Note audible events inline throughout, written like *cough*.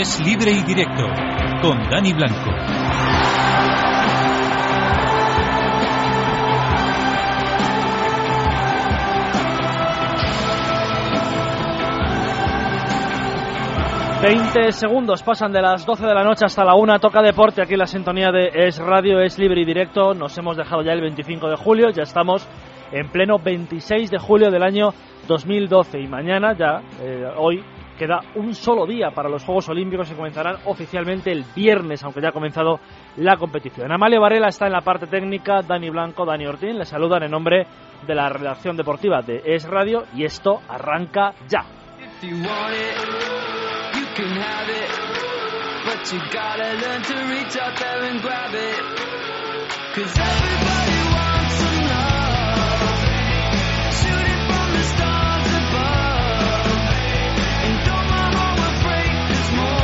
es libre y directo con Dani Blanco. Veinte segundos pasan de las 12 de la noche hasta la 1. Toca deporte aquí la sintonía de Es Radio, es libre y directo. Nos hemos dejado ya el 25 de julio, ya estamos en pleno 26 de julio del año 2012 y mañana ya, eh, hoy, queda un solo día para los Juegos Olímpicos que comenzarán oficialmente el viernes, aunque ya ha comenzado la competición. Amalia Varela está en la parte técnica, Dani Blanco, Dani Ortín, le saludan en nombre de la redacción deportiva de Es Radio y esto arranca ya.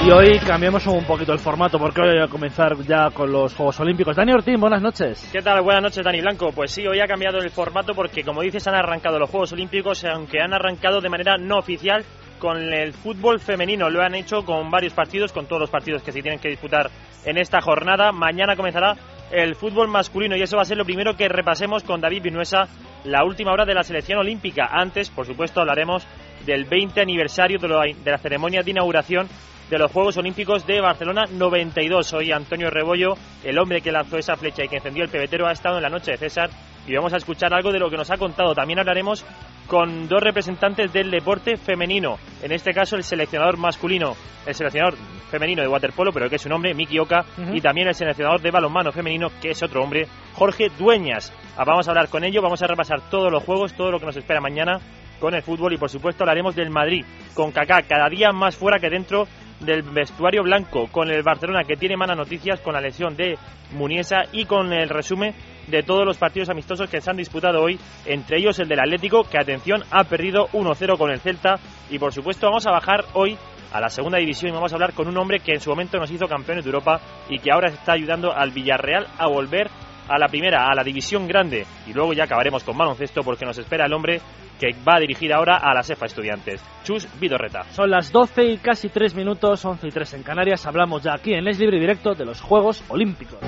Y hoy cambiamos un poquito el formato porque hoy voy a comenzar ya con los Juegos Olímpicos. Dani Ortín, buenas noches. ¿Qué tal? Buenas noches, Dani Blanco. Pues sí, hoy ha cambiado el formato porque, como dices, han arrancado los Juegos Olímpicos, aunque han arrancado de manera no oficial con el fútbol femenino. Lo han hecho con varios partidos, con todos los partidos que se tienen que disputar en esta jornada. Mañana comenzará el fútbol masculino y eso va a ser lo primero que repasemos con David Vinuesa, la última hora de la selección olímpica. Antes, por supuesto, hablaremos del 20 aniversario de la ceremonia de inauguración de los Juegos Olímpicos de Barcelona 92. Hoy Antonio Rebollo, el hombre que lanzó esa flecha y que encendió el pebetero, ha estado en la noche de César y vamos a escuchar algo de lo que nos ha contado. También hablaremos con dos representantes del deporte femenino, en este caso el seleccionador masculino, el seleccionador femenino de waterpolo, pero que es un hombre, Miki Oka, y también el seleccionador de balonmano femenino, que es otro hombre, Jorge Dueñas. Ah, vamos a hablar con ello, vamos a repasar todos los juegos, todo lo que nos espera mañana con el fútbol y por supuesto hablaremos del Madrid, con Kaká cada día más fuera que dentro del vestuario blanco, con el Barcelona que tiene malas noticias, con la lesión de Muniesa y con el resumen de todos los partidos amistosos que se han disputado hoy, entre ellos el del Atlético, que atención ha perdido 1-0 con el Celta. Y por supuesto vamos a bajar hoy a la segunda división y vamos a hablar con un hombre que en su momento nos hizo campeones de Europa y que ahora está ayudando al Villarreal a volver a la primera, a la división grande. Y luego ya acabaremos con baloncesto porque nos espera el hombre que va a dirigir ahora a la cefa Estudiantes, Chus Vidorreta. Son las 12 y casi 3 minutos, 11 y 3 en Canarias. Hablamos ya aquí en Les Libre Directo de los Juegos Olímpicos.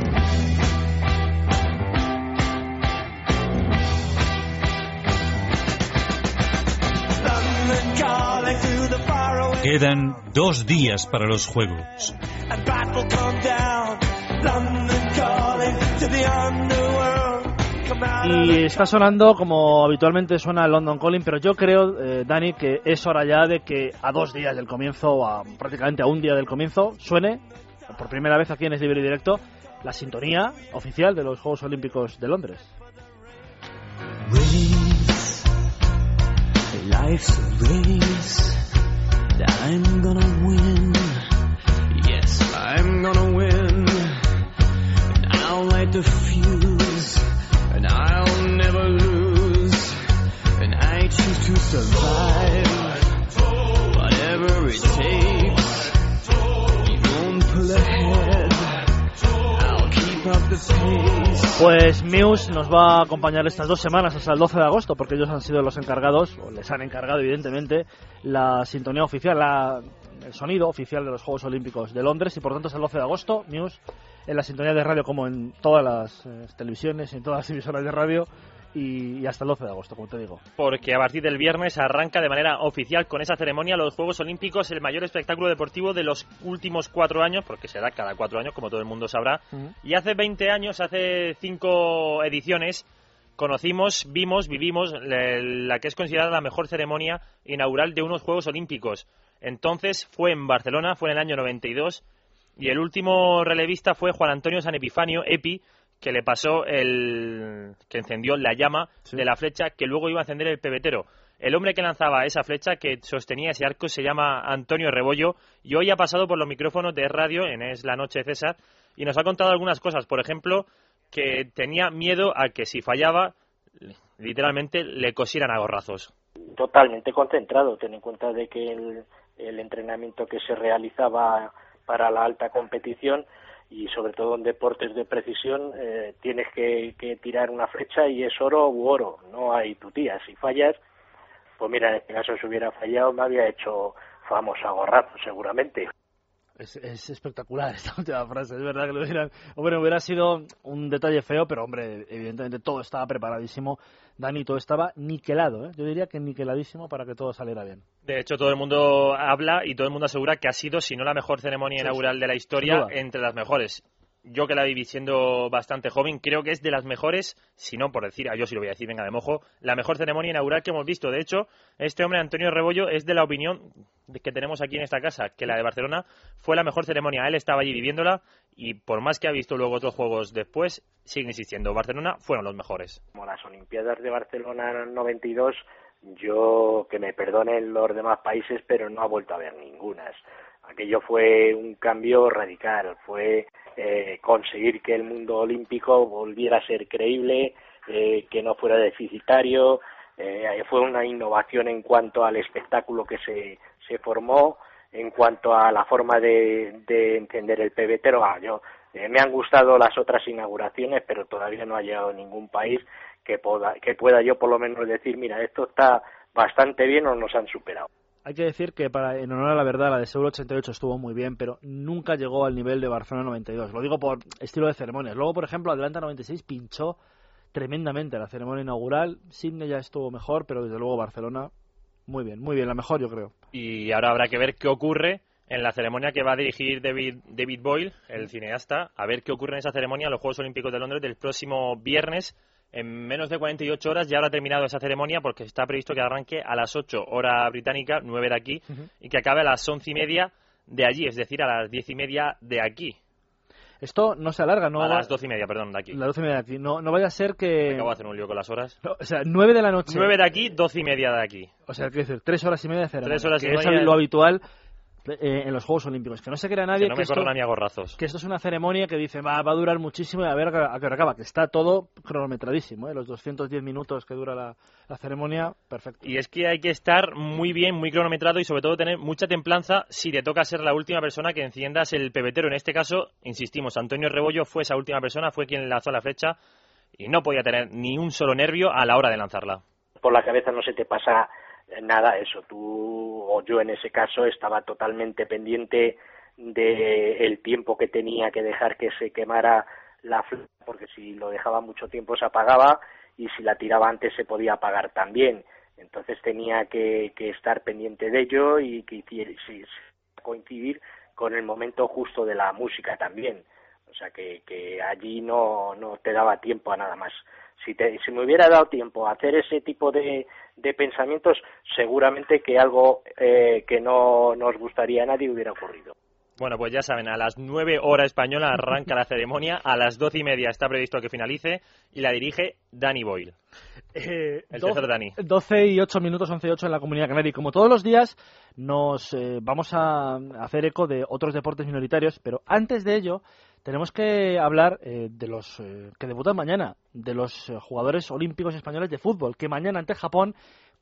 Quedan dos días para los Juegos. Y está sonando como habitualmente suena el London Calling, pero yo creo, eh, Dani, que es hora ya de que a dos días del comienzo, o a, prácticamente a un día del comienzo, suene por primera vez aquí en Es Libre y Directo la sintonía oficial de los Juegos Olímpicos de Londres. Race Pues Muse nos va a acompañar estas dos semanas hasta el 12 de agosto, porque ellos han sido los encargados, o les han encargado evidentemente, la sintonía oficial, la, el sonido oficial de los Juegos Olímpicos de Londres, y por tanto hasta el 12 de agosto, Muse en la sintonía de radio como en todas las eh, televisiones en todas las emisoras de radio, y, y, hasta el 12 de agosto, como te digo. Porque a partir del viernes arranca de manera oficial con esa ceremonia los Juegos Olímpicos, el mayor espectáculo deportivo de los últimos cuatro años, porque se da cada cuatro años, como todo el mundo sabrá. Uh -huh. Y hace 20 años, hace cinco ediciones, conocimos, vimos, vivimos la, la que es considerada la mejor ceremonia inaugural de unos Juegos Olímpicos. Entonces fue en Barcelona, fue en el año 92, y el último relevista fue Juan Antonio San Epifanio, Epi, que le pasó el que encendió la llama sí. de la flecha que luego iba a encender el pebetero. El hombre que lanzaba esa flecha, que sostenía ese arco, se llama Antonio Rebollo y hoy ha pasado por los micrófonos de radio en Es la Noche César y nos ha contado algunas cosas. Por ejemplo, que tenía miedo a que si fallaba, literalmente le cosieran a gorrazos. Totalmente concentrado, ten en cuenta de que el, el entrenamiento que se realizaba para la alta competición y sobre todo en deportes de precisión eh, tienes que, que, tirar una flecha y es oro u oro, no hay tutía. Si fallas, pues mira, en este caso si hubiera fallado me había hecho famoso gorrazo seguramente. Es, es, espectacular *laughs* esta última frase, es verdad que lo hubieran... Bueno, hubiera sido un detalle feo, pero hombre, evidentemente todo estaba preparadísimo. Dani, todo estaba niquelado, ¿eh? yo diría que niqueladísimo para que todo saliera bien. De hecho, todo el mundo habla y todo el mundo asegura que ha sido, si no la mejor ceremonia Sí, inaugural de la historia, entre las mejores. Yo que la viví siendo bastante joven, creo que es de las mejores, si no por decir, ah, yo sí lo voy a decir, venga de mojo, la mejor ceremonia inaugural que hemos visto. De hecho, este hombre, Antonio Rebollo, es de la opinión que tenemos aquí en esta casa, que la de Barcelona fue la mejor ceremonia. Él estaba allí viviéndola y por más que ha visto luego otros juegos después, sigue insistiendo, Barcelona fueron los mejores. como las Olimpiadas de Barcelona 92, yo que me perdonen los demás países, pero no ha vuelto a ver ningunas. Aquello fue un cambio radical, fue eh, conseguir que el mundo olímpico volviera a ser creíble, eh, que no fuera deficitario, eh, fue una innovación en cuanto al espectáculo que se, se formó, en cuanto a la forma de, de entender el pebetero. Ah, yo, eh, me han gustado las otras inauguraciones, pero todavía no ha llegado ningún país que pueda, que pueda yo por lo menos decir, mira, esto está bastante bien o nos han superado. Hay que decir que, para, en honor a la verdad, la de Seúl 88 estuvo muy bien, pero nunca llegó al nivel de Barcelona 92. Lo digo por estilo de ceremonias. Luego, por ejemplo, Atlanta 96 pinchó tremendamente la ceremonia inaugural. Sydney ya estuvo mejor, pero desde luego Barcelona, muy bien, muy bien, la mejor yo creo. y ahora habrá que ver qué ocurre en la ceremonia que va a dirigir David, David Boyle, el cineasta, a ver qué ocurre en esa ceremonia en los Juegos Olímpicos de Londres del próximo viernes. En menos de 48 horas ya habrá terminado esa ceremonia porque está previsto que arranque a las 8 hora británica, 9 de aquí, y que acabe a las 11 y media de allí, es decir, a las 10 y media de aquí. Esto no se alarga, no a las 12 y media, perdón, de aquí. las 12 y media de aquí. No, no vaya a ser que... Acabo de hacer un lío con las horas. No, o sea, 9 de la noche. 9 de aquí, 12 y media de aquí. O sea, quiero decir, 3 horas y media de ceremonia. Tres horas y que es media. lo habitual eh, en los Juegos Olímpicos. Que no se crea nadie Que no que, me esto, corran ni a gorrazos. que esto es una ceremonia que dice va, va a durar muchísimo y a ver a qué- a qué hora acaba. Que está todo cronometradísimo. ¿eh? Los 210 minutos que dura la, la ceremonia, perfecto. Y es que hay que estar muy bien, muy cronometrado y sobre todo tener mucha templanza si te toca ser la última persona que enciendas el pebetero. En este caso, insistimos, Antonio Rebollo fue esa última persona, fue quien lanzó la flecha y no podía tener ni un solo nervio a la hora de lanzarla. Por la cabeza no se te pasa nada eso. Tú yo en ese caso estaba totalmente pendiente de el tiempo que tenía que dejar que se quemara la flecha, porque si lo dejaba mucho tiempo se apagaba y si la tiraba antes se podía apagar también. Entonces tenía que, que estar pendiente de ello y que hiciera- coincidir con el momento justo de la música también. O sea que, que allí no, no te daba tiempo a nada más. Si, te, si me hubiera dado tiempo a hacer ese tipo de, de pensamientos, seguramente que algo eh, que no nos gustaría a nadie hubiera ocurrido. Bueno, pues ya saben, a las 9 hora española arranca la ceremonia, a las 12 y media está previsto que finalice y la dirige Danny Boyle. Eh, El doce- tercer Dani. 12 y 8 minutos, 11 y 8 en la Comunidad Canaria. Y como todos los días, nos eh, vamos a hacer eco de otros deportes minoritarios, pero antes de ello, tenemos que hablar eh, de los eh, que debutan mañana, de los eh, jugadores olímpicos españoles de fútbol, que mañana ante Japón,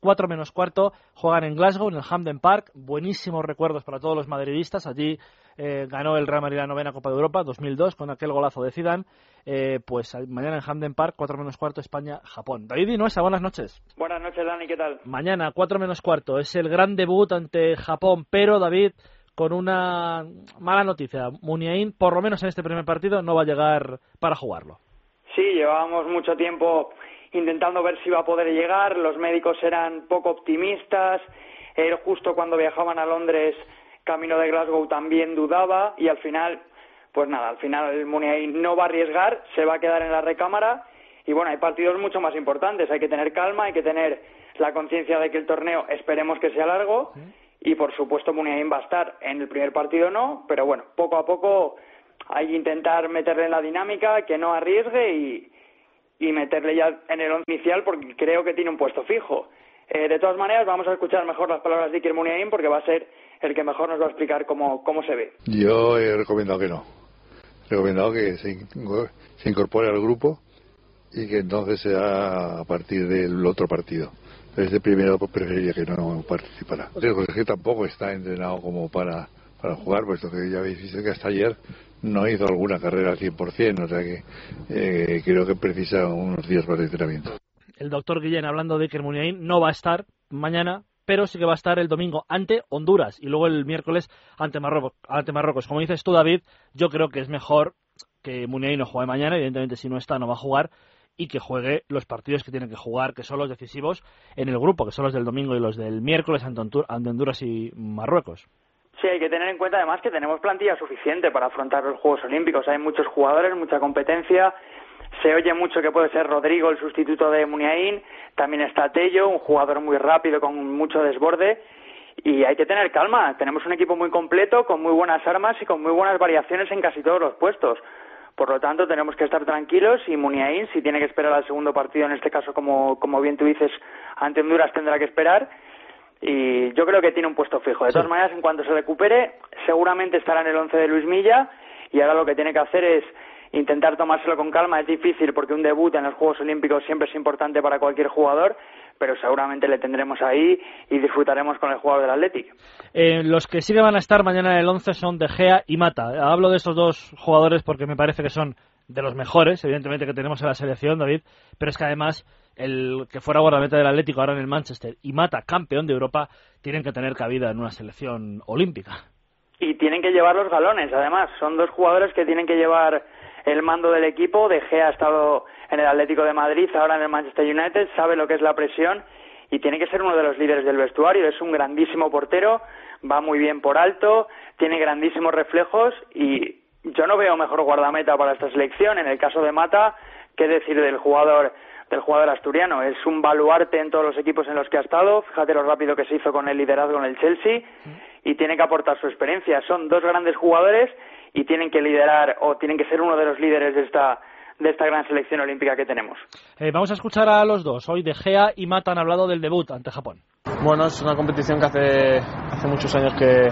4 menos cuarto, juegan en Glasgow, en el Hampden Park. Buenísimos recuerdos para todos los madridistas. Allí eh, ganó el Real Madrid la novena Copa de Europa, 2002, con aquel golazo de Zidane. Eh, pues mañana en Hampden Park, 4 menos cuarto, España-Japón. David Inoesa, buenas noches. Buenas noches, Dani, ¿qué tal? Mañana, 4 menos cuarto, es el gran debut ante Japón, pero David, con una mala noticia. Muniain, por lo menos en este primer partido, no va a llegar para jugarlo. Sí, llevábamos mucho tiempo intentando ver si iba a poder llegar, los médicos eran poco optimistas, él justo cuando viajaban a Londres, camino de Glasgow, también dudaba. Y al final, pues nada, al final el Muniain no va a arriesgar, se va a quedar en la recámara. Y bueno, hay partidos mucho más importantes, hay que tener calma, hay que tener la conciencia de que el torneo esperemos que sea largo y por supuesto Muniain va a estar en el primer partido no, pero bueno, poco a poco hay que intentar meterle en la dinámica, que no arriesgue y, y meterle ya en el inicial porque creo que tiene un puesto fijo. Eh, de todas maneras, vamos a escuchar mejor las palabras de Iker Muniain porque va a ser el que mejor nos va a explicar cómo, cómo se ve. Yo he recomendado que no. He recomendado que se, se incorpore al grupo y que entonces sea a partir del otro partido. Desde primero pues, preferiría que no participara. Digo, es que tampoco está entrenado como para, para jugar, puesto que ya habéis visto que hasta ayer no hizo alguna carrera al 100%, o sea que eh, creo que precisa unos días más de entrenamiento. El doctor Guillén, hablando de Iker Muniain, no va a estar mañana pero sí que va a estar el domingo ante Honduras y luego el miércoles ante Marruecos. Ante Marruecos. Como dices tú, David, yo creo que es mejor que Muniain no juegue mañana, evidentemente si no está no va a jugar, y que juegue los partidos que tienen que jugar, que son los decisivos en el grupo, que son los del domingo y los del miércoles ante Honduras y Marruecos. Sí, hay que tener en cuenta además que tenemos plantilla suficiente para afrontar los Juegos Olímpicos. Hay muchos jugadores, mucha competencia. Se oye mucho que puede ser Rodrigo el sustituto de Muniain. También está Tello, un jugador muy rápido con mucho desborde. Y hay que tener calma. Tenemos un equipo muy completo, con muy buenas armas y con muy buenas variaciones en casi todos los puestos. Por lo tanto, tenemos que estar tranquilos y Muniain, si tiene que esperar al segundo partido, en este caso, como, como bien tú dices, ante Honduras tendrá que esperar y yo creo que tiene un puesto fijo. De todas maneras, en cuanto se recupere, seguramente estará en el once de Luis Milla y ahora lo que tiene que hacer es intentar tomárselo con calma. Es difícil porque un debut en los Juegos Olímpicos siempre es importante para cualquier jugador, pero seguramente le tendremos ahí y disfrutaremos con el jugador del Athletic. Eh, los que sí que van a estar mañana en el once son De Gea y Mata. Hablo de estos dos jugadores porque me parece que son de los mejores, evidentemente, que tenemos en la selección, David, pero es que además el que fuera guardameta del Atlético ahora en el Manchester y Mata campeón de Europa tienen que tener cabida en una selección olímpica. Y tienen que llevar los galones, además. Son dos jugadores que tienen que llevar el mando del equipo. De Gea ha estado en el Atlético de Madrid, ahora en el Manchester United, sabe lo que es la presión y tiene que ser uno de los líderes del vestuario. Es un grandísimo portero, va muy bien por alto, tiene grandísimos reflejos y yo no veo mejor guardameta para esta selección. En el caso de Mata, qué decir del jugador del jugador asturiano. Es un baluarte en todos los equipos en los que ha estado. Fíjate lo rápido que se hizo con el liderazgo en el Chelsea y tiene que aportar su experiencia. Son dos grandes jugadores y tienen que liderar o tienen que ser uno de los líderes de esta de esta gran selección olímpica que tenemos. Eh, vamos a escuchar a los dos. Hoy De Gea y Mata han hablado del debut ante Japón. Bueno, es una competición que hace, hace muchos años que,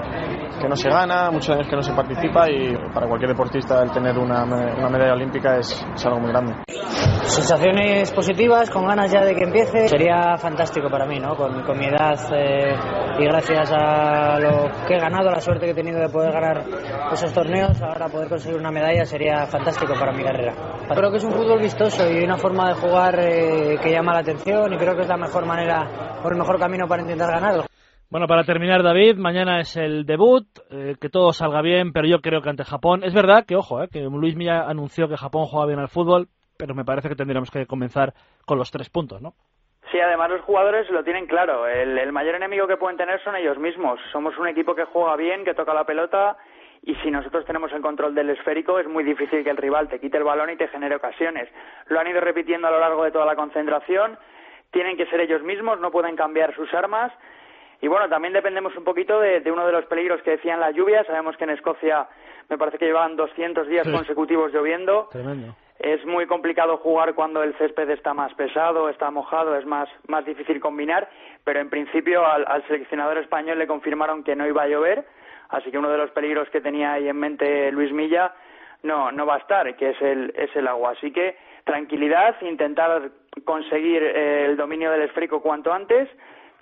que no se gana, muchos años que no se participa y para cualquier deportista el tener una, una medalla olímpica es, algo muy grande. Sensaciones positivas, con ganas ya de que empiece. Sería fantástico para mí, ¿no? Con, con mi edad eh, y gracias a lo que he ganado, la suerte que he tenido de poder ganar esos torneos, ahora poder conseguir una medalla sería fantástico para mi carrera. Creo que es un fútbol vistoso y una forma de jugar eh, que llama la atención y creo que es la mejor manera o el mejor camino para intentar ganar. Bueno, para terminar, David, mañana es el debut, eh, que todo salga bien, pero yo creo que ante Japón. Es verdad que, ojo, eh, que Luis Milla anunció que Japón juega bien al fútbol, pero me parece que tendríamos que comenzar con los tres puntos, ¿no? Sí, además los jugadores lo tienen claro. El, el mayor enemigo que pueden tener son ellos mismos. Somos un equipo que juega bien, que toca la pelota y si nosotros tenemos el control del esférico es muy difícil que el rival te quite el balón y te genere ocasiones. Lo han ido repitiendo a lo largo de toda la concentración. Tienen que ser ellos mismos, no pueden cambiar sus armas y bueno, también dependemos un poquito de, uno de los peligros que decían las lluvias. Sabemos que en Escocia me parece que llevan 200 días consecutivos lloviendo. Tremendo. Es muy complicado jugar cuando el césped está más pesado, está mojado, es más, más difícil combinar, pero en principio al, al seleccionador español le confirmaron que no iba a llover, así que uno de los peligros que tenía ahí en mente Luis Milla no, no va a estar, que es el, es el agua. Así que tranquilidad, intentar conseguir eh, el dominio del esférico cuanto antes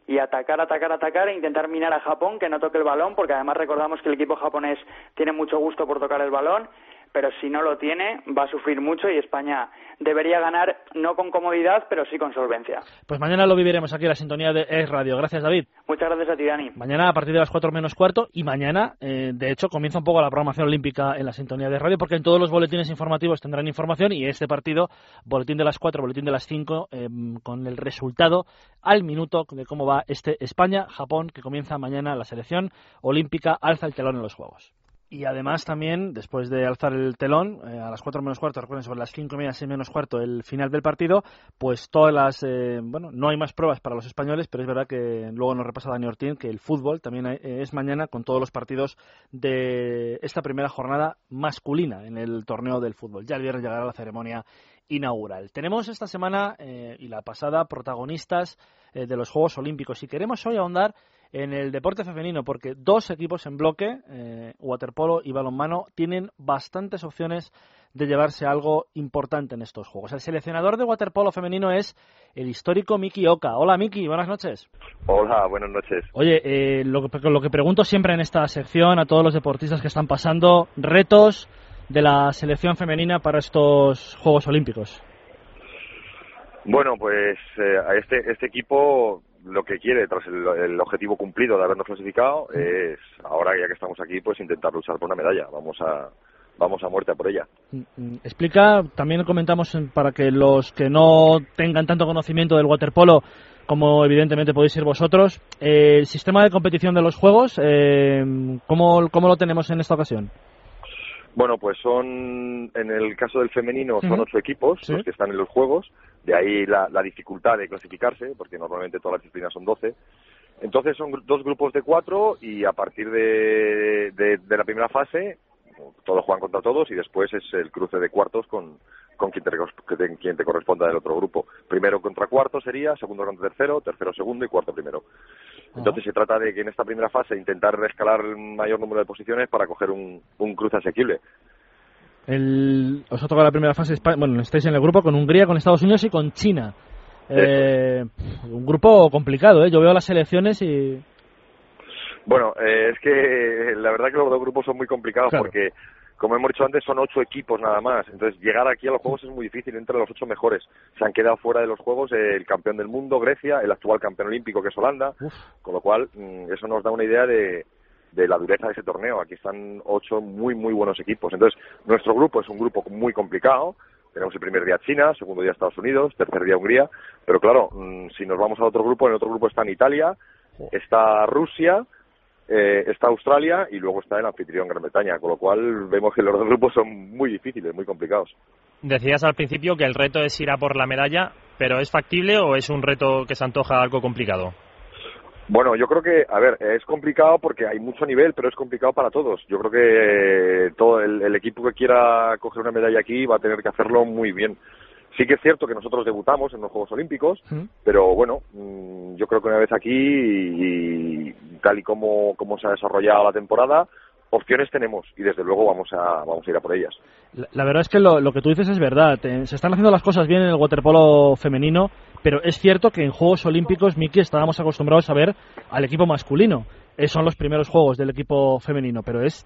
y atacar, atacar, atacar e intentar minar a Japón que no toque el balón, porque además recordamos que el equipo japonés tiene mucho gusto por tocar el balón pero si no lo tiene va a sufrir mucho y España debería ganar no con comodidad, pero sí con solvencia. Pues mañana lo viviremos aquí en la sintonía de Es Radio. Gracias, David. Muchas gracias a ti, Dani. Mañana a partir de las 4 menos cuarto y mañana, eh, de hecho, comienza un poco la programación olímpica en la sintonía de radio porque en todos los boletines informativos tendrán información y este partido, boletín de las 4, boletín de las 5, eh, con el resultado al minuto de cómo va este España-Japón que comienza mañana la selección olímpica alza el telón en los Juegos. Y además también, después de alzar el telón, eh, a las 4 menos cuarto, recuerden, sobre las 5 y media, 6 menos cuarto, el final del partido, pues todas las, eh, bueno, no hay más pruebas para los españoles, pero es verdad que luego nos repasa Dani Ortín que el fútbol también es mañana con todos los partidos de esta primera jornada masculina en el torneo del fútbol. Ya el viernes llegará la ceremonia inaugural. Tenemos esta semana eh, y la pasada protagonistas de los Juegos Olímpicos y queremos hoy ahondar en el deporte femenino, porque dos equipos en bloque, eh, waterpolo y balonmano, tienen bastantes opciones de llevarse algo importante en estos juegos. El seleccionador de waterpolo femenino es el histórico Miki Oka. Hola Miki, buenas noches. Hola, buenas noches. Oye, eh, lo, que, lo que pregunto siempre en esta sección a todos los deportistas que están pasando, retos de la selección femenina para estos Juegos Olímpicos. Bueno, pues eh, a este, este equipo lo que quiere, tras el, el objetivo cumplido de habernos clasificado, es ahora ya que estamos aquí, pues intentar luchar por una medalla. Vamos a vamos a muerte a por ella. Mm, mm, Explica, también comentamos en- para que los que no tengan tanto conocimiento del waterpolo, como evidentemente podéis ser vosotros, eh, el sistema de competición de los juegos, eh, ¿cómo, cómo lo tenemos en esta ocasión? Bueno, pues son, en el caso del femenino, son ocho equipos Sí. los que están en los juegos, de ahí la, la dificultad de clasificarse, porque normalmente todas las disciplinas son doce. Entonces son dos grupos de cuatro y a partir de, de, de la primera fase todos juegan contra todos y después es el cruce de cuartos con, con quien, te, quien te corresponda del otro grupo. Primero contra cuarto sería, segundo contra tercero, tercero segundo y cuarto primero. Entonces se trata de que en esta primera fase intentar escalar el mayor número de posiciones para coger un, un cruce asequible. El, os ha tocado la primera fase, bueno, estáis en el grupo con Hungría, con Estados Unidos y con China. Eh, un grupo complicado, ¿eh? Yo veo las selecciones y... Bueno, eh, es que la verdad que los dos grupos son muy complicados Claro. porque, como hemos dicho antes, son ocho equipos nada más. Entonces, llegar aquí a los juegos es muy difícil. Entre los ocho mejores se han quedado fuera de los juegos el campeón del mundo, Grecia, el actual campeón olímpico, que es Holanda. Con lo cual, mm, eso nos da una idea de, de la dureza de ese torneo. Aquí están ocho muy, muy buenos equipos. Entonces, nuestro grupo es un grupo muy complicado. Tenemos el primer día China, segundo día Estados Unidos, tercer día Hungría. Pero claro, mm, si nos vamos al otro grupo, en el otro grupo está en Italia, está Rusia, eh, está Australia y luego está el anfitrión Gran Bretaña. Con lo cual, vemos que los dos grupos son muy difíciles, muy complicados. Decías al principio que el reto es ir a por la medalla, pero ¿es factible o es un reto que se antoja algo complicado? Bueno, yo creo que, a ver, es complicado porque hay mucho nivel, pero es complicado para todos. Yo creo que eh, todo el, el equipo que quiera coger una medalla aquí va a tener que hacerlo muy bien. Sí que es cierto que nosotros debutamos en los Juegos Olímpicos, pero bueno, mm, yo creo que una vez aquí y, tal y como, como se ha desarrollado la temporada, opciones tenemos y desde luego vamos a, vamos a ir a por ellas. La, la verdad es que lo, lo que tú dices es verdad. Te- se están haciendo las cosas bien en el waterpolo femenino, pero es cierto que en Juegos Olímpicos, Miki, estábamos acostumbrados a ver al equipo masculino. Eh, son los primeros Juegos del equipo femenino, pero es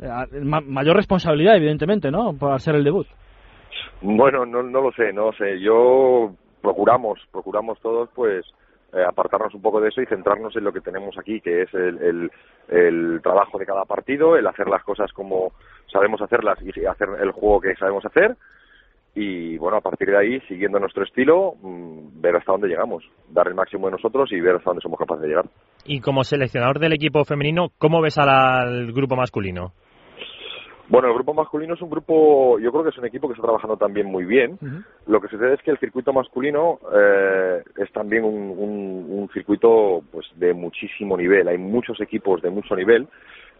eh, ma- mayor responsabilidad, evidentemente, ¿no? Para ser el debut. Bueno, no, no lo sé, no lo sé. Yo procuramos, procuramos todos, pues, eh, apartarnos un poco de eso y centrarnos en lo que tenemos aquí, que es el, el trabajo de cada partido, el hacer las cosas como sabemos hacerlas y hacer el juego que sabemos hacer. Y bueno, a partir de ahí, siguiendo nuestro estilo, mm, ver hasta dónde llegamos, dar el máximo de nosotros y ver hasta dónde somos capaces de llegar. Y como seleccionador del equipo femenino, ¿cómo ves al, grupo masculino? Bueno, el grupo masculino es un grupo, yo creo que es un equipo que está trabajando también muy bien. Lo que sucede es que el circuito masculino eh, es también un, un- un circuito pues de muchísimo nivel. Hay muchos equipos de mucho nivel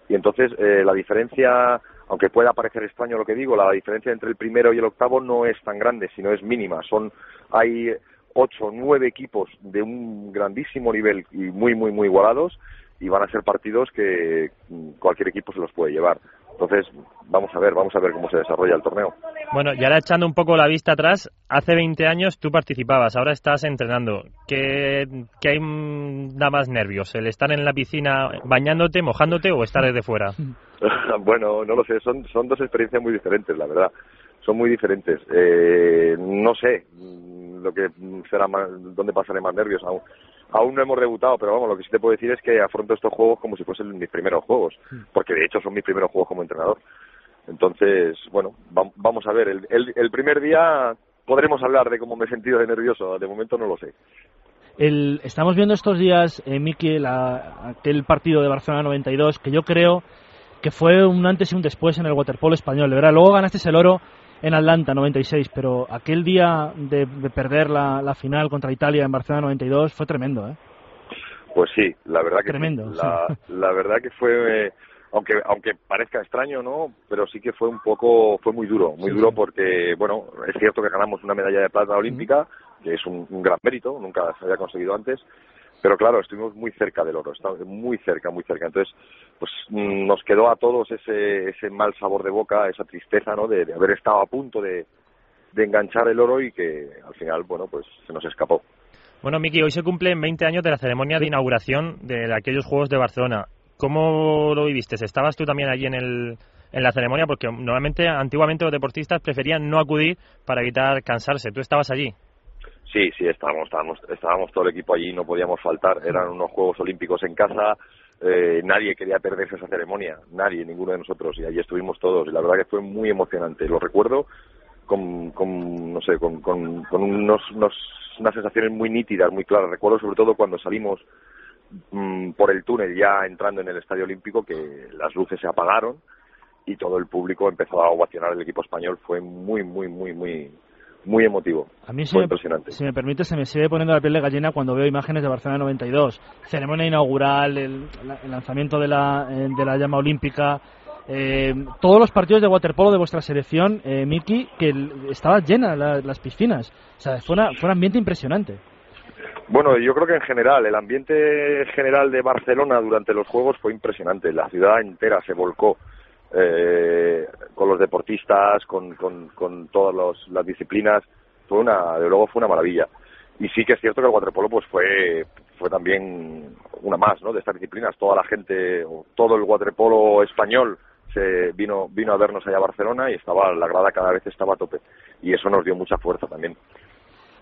y entonces eh, la diferencia, aunque pueda parecer extraño lo que digo, la diferencia entre el primero y el octavo no es tan grande, sino es mínima. Son hay ocho, nueve equipos de un grandísimo nivel y muy, muy, muy igualados y van a ser partidos que mm, cualquier equipo se los puede llevar. Entonces, vamos a ver, vamos a ver cómo se desarrolla el torneo. Bueno, y ahora echando un poco la vista atrás, hace 20 años tú participabas, ahora estás entrenando. ¿Qué, qué hay mm, da más nervios? ¿El estar en la piscina bañándote, mojándote o estar desde fuera? *laughs* *laughs* bueno, no lo sé, son, son dos experiencias muy diferentes, la verdad. Son muy diferentes. Eh, no sé mm, lo que será más, dónde pasaré más nervios aún. Aún no hemos debutado, pero vamos, lo que sí te puedo decir es que afronto estos juegos como si fuesen mis primeros juegos, porque de hecho son mis primeros juegos como entrenador. Entonces, bueno, vam- vamos a ver. El, el, el primer día podremos hablar de cómo me he sentido de nervioso. De momento no lo sé. El, estamos viendo estos días, eh, Miki, la- aquel partido de Barcelona 92, que yo creo que fue un antes y un después en el waterpolo español. De verdad, luego ganaste el oro en Atlanta 96, pero aquel día de, de perder la, la final contra Italia en Barcelona 92 fue tremendo, ¿eh? Pues sí, la verdad que Tremendo, sí. La, la verdad que fue eh, aunque aunque parezca extraño, ¿no? Pero sí que fue un poco fue muy duro, muy Sí, duro sí. porque bueno, es cierto que ganamos una medalla de plata olímpica, que es un, un gran mérito, nunca se había conseguido antes. Pero claro, estuvimos muy cerca del oro, estábamos muy cerca, muy cerca. Entonces, pues mm, nos quedó a todos ese, ese mal sabor de boca, esa tristeza, ¿no? De, de haber estado a punto de, de enganchar el oro y que al final, bueno, pues se nos escapó. Bueno, Miki, hoy se cumplen 20 años de la ceremonia de inauguración de aquellos Juegos de Barcelona. ¿Cómo lo viviste? ¿Estabas tú también allí en, el, en la ceremonia? Porque normalmente, antiguamente los deportistas preferían no acudir para evitar cansarse. ¿Tú estabas allí? Sí, sí, estábamos, estábamos, estábamos todo el equipo allí, no podíamos faltar. Eran unos Juegos Olímpicos en casa, eh, nadie quería perderse esa ceremonia, nadie, ninguno de nosotros, y allí estuvimos todos. Y la verdad que fue muy emocionante. Lo recuerdo con, con no sé, con, con, con unos, unos, unas sensaciones muy nítidas, muy claras. Recuerdo sobre todo cuando salimos mm, por el túnel ya entrando en el Estadio Olímpico que las luces se apagaron y todo el público empezó a ovacionar el equipo español. Fue muy, muy, muy, muy, muy emotivo. A mí, si Fue me, impresionante. si me permite, se me sigue poniendo la piel de gallina cuando veo imágenes de Barcelona 92. Ceremonia inaugural, el, la- el lanzamiento de la, eh, de la llama olímpica. eh, todos los partidos de waterpolo de vuestra selección, eh, Miki, que estaba llena la- las piscinas. O sea, fue, una- fue un ambiente impresionante. Bueno, yo creo que en general, el ambiente general de Barcelona durante los Juegos fue impresionante. La ciudad entera se volcó eh, con los deportistas, con, con, todas los- las disciplinas. Fue una, de luego fue una maravilla. Y sí que es cierto que el waterpolo pues fue, fue también una más, ¿no? De estas disciplinas. Toda la gente, todo el waterpolo español se vino, vino a vernos allá a Barcelona y estaba, la grada cada vez estaba a tope. Y eso nos dio mucha fuerza también.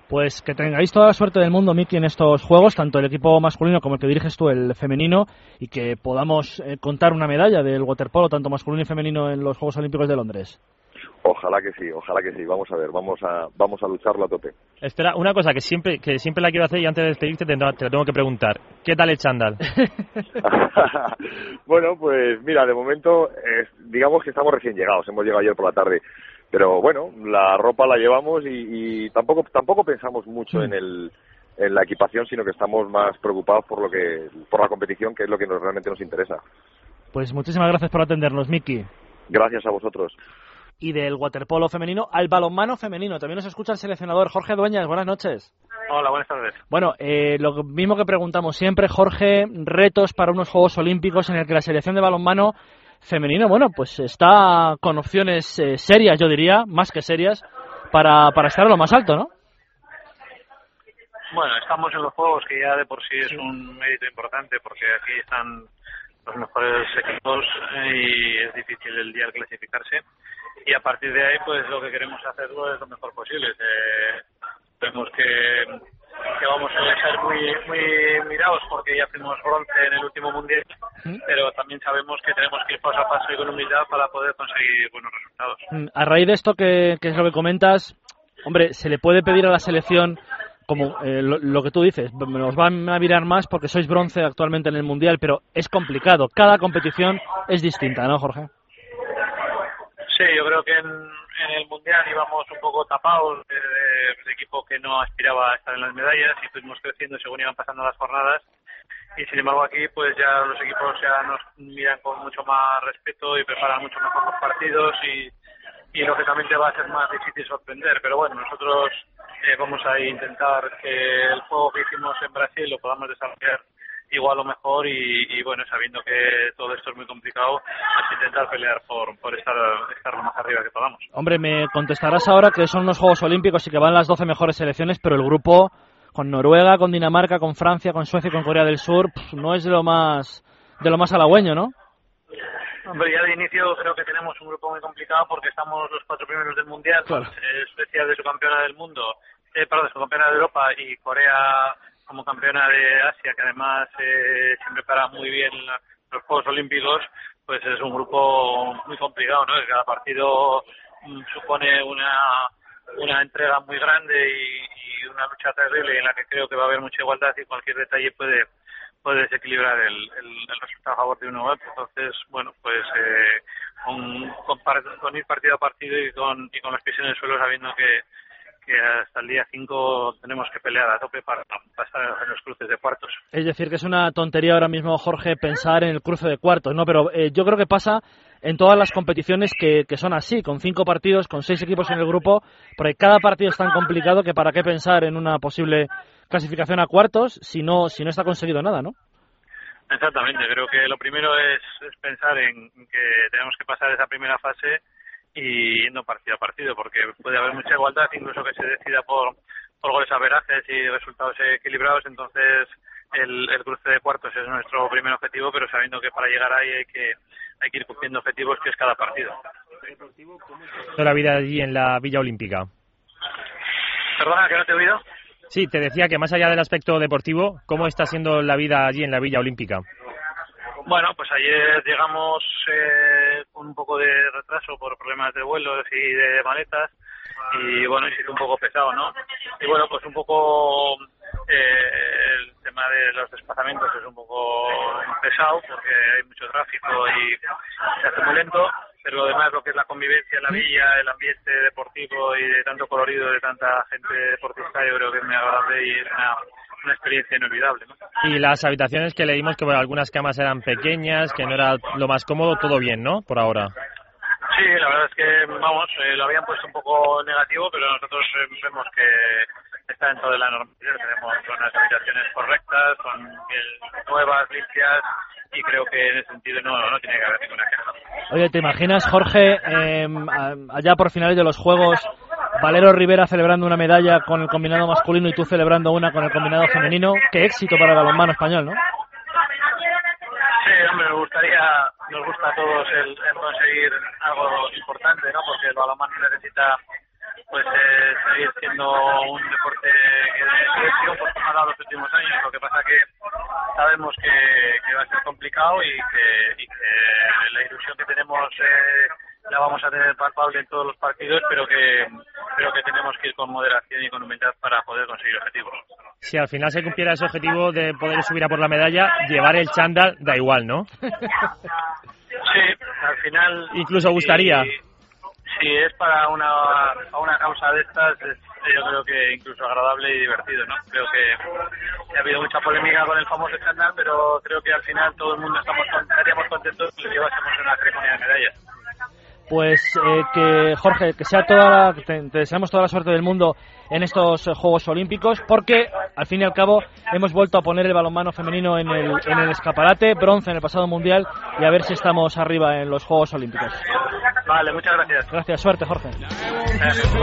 Pues que tengáis toda la suerte del mundo, Miki, en estos juegos, tanto el equipo masculino como el que diriges tú, el femenino, y que podamos eh, contar una medalla del waterpolo, tanto masculino y femenino, en los Juegos Olímpicos de Londres. Ojalá que sí, ojalá que sí. Vamos a ver, vamos a, vamos a lucharlo a tope. Espera, una cosa que siempre, que siempre la quiero hacer y antes de despedirte te, te lo tengo que preguntar. ¿Qué tal el chándal? *laughs* bueno, pues mira, de momento, eh, digamos que estamos recién llegados, hemos llegado ayer por la tarde, pero bueno, la ropa la llevamos y, y tampoco tampoco pensamos mucho en el en la equipación, sino que estamos más preocupados por lo que por la competición, que es lo que nos, realmente nos interesa. Pues muchísimas gracias por atendernos, Miki. Gracias a vosotros. Y del waterpolo femenino al balonmano femenino. También nos escucha el seleccionador Jorge Dueñas. Buenas noches. Hola, buenas tardes. Bueno, eh, lo mismo que preguntamos siempre, Jorge, retos para unos Juegos Olímpicos en el que la selección de balonmano femenino, bueno, pues está con opciones eh, serias, yo diría, más que serias, para, para estar a lo más alto, ¿no? Bueno, estamos en los Juegos, que ya de por sí es un mérito importante, porque aquí están los mejores equipos eh, y es difícil el día al clasificarse. Y a partir de ahí, pues lo que queremos hacerlo es lo mejor posible. Eh, vemos que, que vamos a ser muy, muy mirados porque ya fuimos bronce en el último mundial, pero también sabemos que tenemos que ir paso a paso y con humildad para poder conseguir buenos resultados. Mm, A raíz de esto que, que es lo que comentas, hombre, se le puede pedir a la selección, como eh, lo, lo que tú dices, nos van a mirar más porque sois bronce actualmente en el Mundial, pero es complicado. Cada competición es distinta, ¿no, Jorge? Creo que en, el Mundial íbamos un poco tapados de- de equipo que no aspiraba a estar en las medallas y fuimos creciendo según iban pasando las jornadas. Y sin embargo aquí pues ya los equipos ya nos miran con mucho más respeto y preparan mucho mejor los partidos y, y lógicamente va a ser más difícil sorprender. Pero bueno, nosotros eh, vamos a intentar que el juego que hicimos en Brasil lo podamos desarrollar igual o mejor y, y, bueno, sabiendo que todo esto es muy complicado, es intentar pelear por, por estar, estar lo más arriba que podamos. Hombre, me contestarás ahora que son los Juegos Olímpicos y que van las 12 mejores selecciones, pero el grupo con Noruega, con Dinamarca, con Francia, con Suecia y con Corea del Sur pf, no es de lo más de lo más halagüeño, ¿no? Hombre, ya de inicio creo que tenemos un grupo muy complicado porque estamos los cuatro primeros del Mundial, Claro. eh, Suecia de su campeona del mundo, eh, perdón, de su campeona de Europa y Corea como campeona de Asia, que además eh, siempre para muy bien los Juegos Olímpicos, pues es un grupo muy complicado, ¿no? Cada partido mm, supone una, una entrega muy grande y, una lucha terrible en la que creo que va a haber mucha igualdad y cualquier detalle puede puede desequilibrar el, el, resultado a favor de uno otro. Entonces, bueno, pues eh, con, con, con ir partido a partido y con, y con los pies en el suelo sabiendo que, que hasta el día 5 tenemos que pelear a tope para pasar en los cruces de cuartos. Es decir, que es una tontería ahora mismo, Jorge, pensar en el cruce de cuartos, ¿no? Pero eh, yo creo que pasa en todas las competiciones que, que son así, con cinco partidos, con seis equipos en el grupo, porque cada partido es tan complicado que para qué pensar en una posible clasificación a cuartos si no, si no está conseguido nada, ¿no? Exactamente, creo que lo primero es, es pensar en que tenemos que pasar esa primera fase y yendo partido a partido, porque puede haber mucha igualdad, incluso que se decida por, por goles averajes y resultados equilibrados, entonces el, el cruce de cuartos es nuestro primer objetivo, pero sabiendo que para llegar ahí hay que, hay que ir cumpliendo objetivos, que es cada partido. La vida allí en la Villa Olímpica. Perdona, que no te he oído. Sí, te decía que más allá del aspecto deportivo, ¿cómo está siendo la vida allí en la Villa Olímpica? Bueno, pues ayer llegamos eh, con un poco de retraso por problemas de vuelos y de maletas y bueno, y un poco pesado, ¿no? Y bueno, pues un poco eh, el tema de los desplazamientos es un poco pesado porque hay mucho tráfico y se hace muy lento, pero lo demás lo que es la convivencia en la villa, el ambiente deportivo y de tanto colorido, de tanta gente deportista, yo creo que es muy agradable y es una, una experiencia inolvidable. ¿no? Y las habitaciones que leímos que bueno, algunas camas eran pequeñas, que no era lo más cómodo, todo bien, ¿no? Por ahora. Sí, la verdad es que, vamos, eh, lo habían puesto un poco negativo, pero nosotros eh, vemos que está dentro de la normalidad. Tenemos unas habitaciones correctas, son nuevas, limpias, y creo que en ese sentido no, no tiene que haber ninguna queja. Oye, ¿te imaginas, Jorge, eh, allá por finales de los Juegos, Valero Rivera celebrando una medalla con el combinado masculino y tú celebrando una con el combinado femenino? Qué éxito para el balonmano español, ¿no? Sí, hombre, nos gustaría, nos gusta a todos el, conseguir algo importante, ¿no? Porque el balonmano necesita pues eh, seguir siendo un deporte que de éxito por como ha dado los últimos años. Lo que pasa que sabemos que, que va a ser complicado y que, y que la ilusión que tenemos eh, la vamos a tener palpable en todos los partidos, pero que, pero que tenemos que ir con moderación y con humildad para poder conseguir objetivos. Si al final se cumpliera ese objetivo de poder subir a por la medalla, llevar el chándal da igual, ¿no? Sí, al final... Incluso gustaría. Si, si es para una, a una causa de estas, es, yo creo que incluso agradable y divertido, ¿no? Creo que ha habido mucha polémica con el famoso chándal, pero creo que al final todo el mundo estamos estaríamos contentos si lo llevásemos en una ceremonia de medallas. Pues eh, que Jorge, que sea toda la, te, te deseamos toda la suerte del mundo en estos eh, Juegos Olímpicos, porque al fin y al cabo hemos vuelto a poner el balonmano femenino en el, en el escaparate, bronce en el pasado mundial, y a ver si estamos arriba en los Juegos Olímpicos. Vale, muchas gracias. Gracias, suerte, Jorge. Gracias,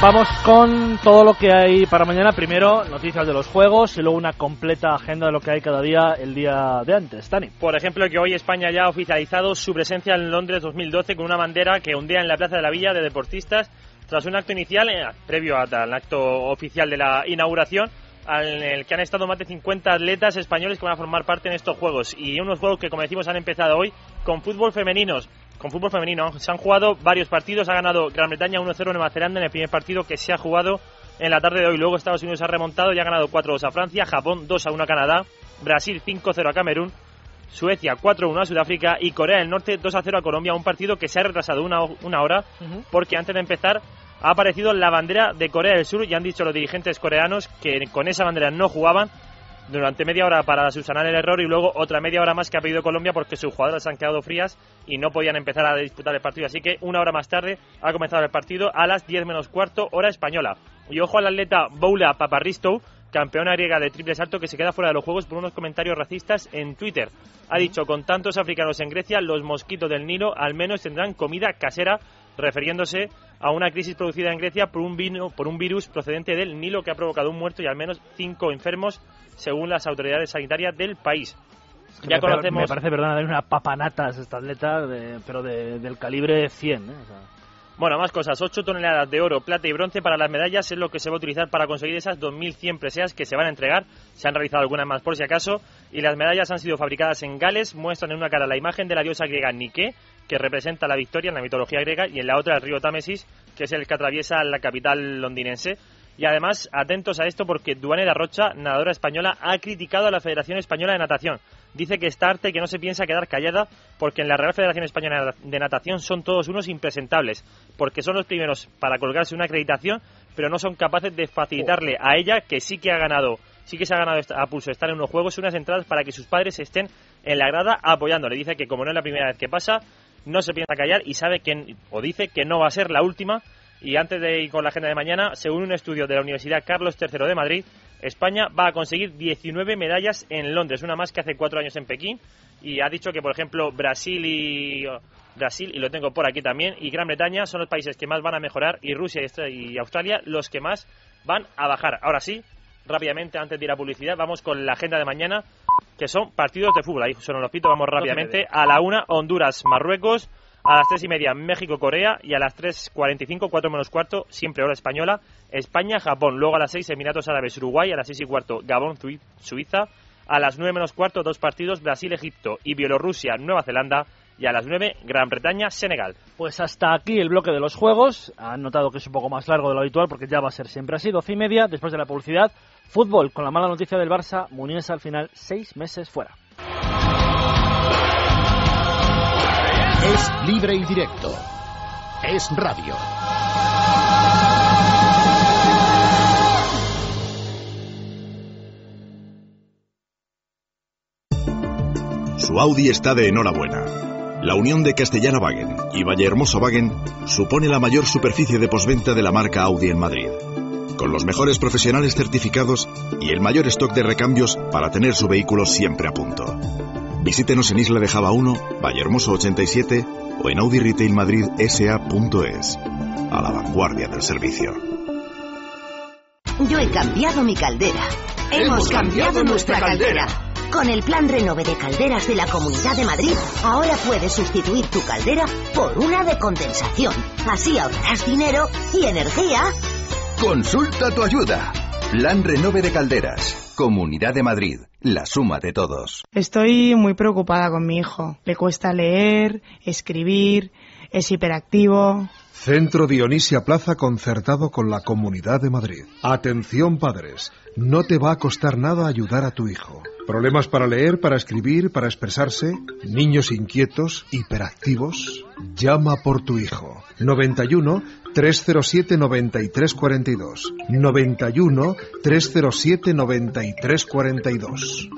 Vamos con todo lo que hay para mañana. Primero, noticias de los juegos y luego una completa agenda de lo que hay cada día el día de antes. Dani. Por ejemplo, que hoy España ya ha oficializado su presencia en Londres 2012 con una bandera que ondea en la Plaza de la Villa de deportistas tras un acto inicial, eh, previo al acto oficial de la inauguración, en el que han estado más de 50 atletas españoles que van a formar parte en estos juegos. Y unos juegos que, como decimos, han empezado hoy con fútbol femeninos. Con fútbol femenino se han jugado varios partidos. Ha ganado Gran Bretaña 1-0 Nueva Zelanda en el primer partido que se ha jugado en la tarde de hoy. Luego Estados Unidos ha remontado y ha ganado 4-2 a Francia, Japón 2-1 a Canadá, Brasil 5-0 a Camerún, Suecia 4-1 a Sudáfrica y Corea del Norte 2-0 a Colombia. Un partido que se ha retrasado una, una hora porque antes de empezar ha aparecido la bandera de Corea del Sur y han dicho los dirigentes coreanos que con esa bandera no jugaban durante media hora para subsanar el error y luego otra media hora más que ha pedido Colombia porque sus jugadoras han quedado frías y no podían empezar a disputar el partido. Así que una hora más tarde ha comenzado el partido a las 10 menos cuarto, hora española. Y ojo al atleta Boula Paparistou, campeona griega de triple salto que se queda fuera de los Juegos por unos comentarios racistas en Twitter. Ha dicho, con tantos africanos en Grecia, los mosquitos del Nilo al menos tendrán comida casera, refiriéndose a una crisis producida en Grecia por un, vino, por un virus procedente del Nilo que ha provocado un muerto y al menos cinco enfermos, según las autoridades sanitarias del país. Ya me, conocemos... me parece, perdona, una papanatas esta atleta, de- pero de- del calibre 100. ¿eh? O sea, Bueno, más cosas. 8 toneladas de oro, plata y bronce para las medallas es lo que se va a utilizar para conseguir esas 2.100 preseas que se van a entregar. Se han realizado algunas más por si acaso. Y las medallas han sido fabricadas en Gales. Muestran en una cara la imagen de la diosa griega Nike, que representa la victoria en la mitología griega, y en la otra el río Támesis, que es el que atraviesa la capital londinense. Y además, atentos a esto porque Duane da Rocha, nadadora española, ha criticado a la Federación Española de Natación. Dice que está arte que no se piensa quedar callada porque en la Real Federación Española de Natación son todos unos impresentables, porque son los primeros para colgarse una acreditación, pero no son capaces de facilitarle a ella, que sí que ha ganado, sí que se ha ganado a pulso estar en unos juegos, unas entradas para que sus padres estén en la grada apoyándole. Dice que como no es la primera vez que pasa, no se piensa callar y sabe que, o dice que no va a ser la última. Y antes de ir con la agenda de mañana, según un estudio de la Universidad Carlos III de Madrid, España va a conseguir 19 medallas en Londres, una más que hace cuatro años en Pekín. Y ha dicho que, por ejemplo, Brasil y Brasil, y lo tengo por aquí también, y Gran Bretaña son los países que más van a mejorar, y Rusia y Australia los que más van a bajar. Ahora sí, rápidamente, antes de ir a publicidad, vamos con la agenda de mañana. que son partidos de fútbol. Ahí son los pito, vamos rápidamente. A la una, Honduras, Marruecos. A las tres y media, México, Corea. Y a las 3.45, 4 menos cuarto, siempre hora española, España, Japón. Luego a las seis, Emiratos Árabes, Uruguay. A las seis y cuarto, Gabón, Suiza. A las nueve menos cuarto, dos partidos, Brasil, Egipto y Bielorrusia, Nueva Zelanda y a las 9 Gran Bretaña, Senegal. Pues hasta aquí el bloque de los juegos. Han notado que es un poco más largo de lo habitual porque ya va a ser siempre así. 12 y media, después de la publicidad. Fútbol, con la mala noticia del Barça, Muniesa al final seis meses fuera. Es libre y directo. Es radio. Su Audi está de enhorabuena. La unión de Castellana Wagen y Vallehermoso Wagen supone la mayor superficie de posventa de la marca Audi en Madrid. Con los mejores profesionales certificados y el mayor stock de recambios para tener su vehículo siempre a punto. Visítenos en Isla de Java 1, Vallehermoso 87 o en Audi Retail Madrid SA.es. A la vanguardia del servicio. Yo he cambiado mi caldera. Hemos, cambiado, nuestra caldera. Con el plan Renove de calderas de la Comunidad de Madrid, ahora puedes sustituir tu caldera por una de condensación. Así ahorrarás dinero y energía. Consulta tu ayuda. Plan Renove de Calderas. Comunidad de Madrid. La suma de todos. Estoy muy preocupada con mi hijo. Le cuesta leer, escribir, es hiperactivo. Centro Dionisia Plaza concertado con la Comunidad de Madrid. Atención padres, no te va a costar nada ayudar a tu hijo. Problemas para leer, para escribir, para expresarse, niños inquietos, hiperactivos. Llama por tu hijo. 91 307 9342. 91 307 9342.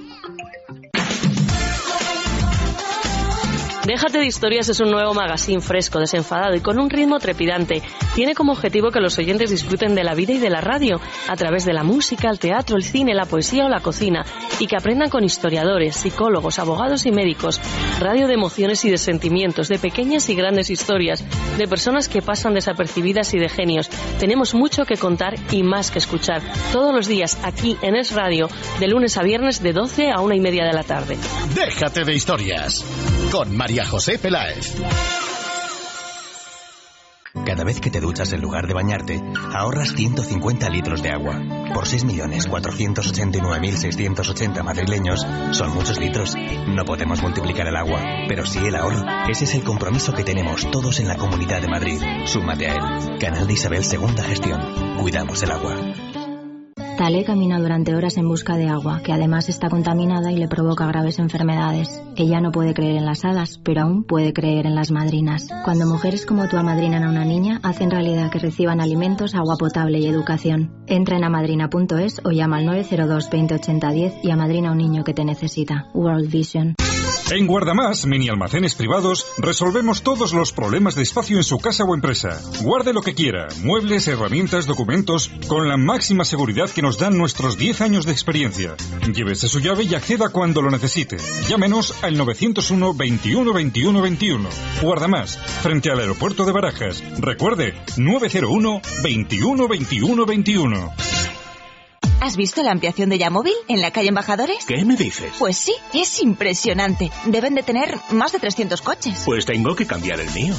Déjate de historias es un nuevo magazine fresco, desenfadado y con un ritmo trepidante. Tiene como objetivo que los oyentes disfruten de la vida y de la radio a través de la música, el teatro, el cine, la poesía o la cocina y que aprendan con historiadores, psicólogos, abogados y médicos. Radio de emociones y de sentimientos, de pequeñas y grandes historias, de personas que pasan desapercibidas y de genios. Tenemos mucho que contar y más que escuchar. Todos los días aquí en Es Radio, de lunes a viernes de 12 a una y media de la tarde. Déjate de historias con María José Peláez. Cada vez que te duchas en lugar de bañarte, ahorras 150 litros de agua. Por 6.489.680 madrileños, son muchos litros. No podemos multiplicar el agua, pero sí el ahorro. Ese es el compromiso que tenemos todos en la Comunidad de Madrid. Súmate a él. Canal de Isabel Segunda Gestión. Cuidamos el agua. Tale camina durante horas en busca de agua, que además está contaminada y le provoca graves enfermedades. Ella no puede creer en las hadas, pero aún puede creer en las madrinas. Cuando mujeres como tú amadrinan a una niña, hacen realidad que reciban alimentos, agua potable y educación. Entra en amadrina.es o llama al 902 2080 10 y amadrina a un niño que te necesita. World Vision. En Guardamás, mini almacenes privados, resolvemos todos los problemas de espacio en su casa o empresa. Guarde lo que quiera, muebles, herramientas, documentos, con la máxima seguridad que nos dan nuestros 10 años de experiencia. Llévese su llave y acceda cuando lo necesite. Llámenos al 901 21 21 21. Guardamás, frente al aeropuerto de Barajas. Recuerde, 901 21 21 21. ¿Has visto la ampliación de Yamóvil en la calle Embajadores? ¿Qué me dices? Pues sí, es impresionante. Deben de tener más de 300 coches. Pues tengo que cambiar el mío.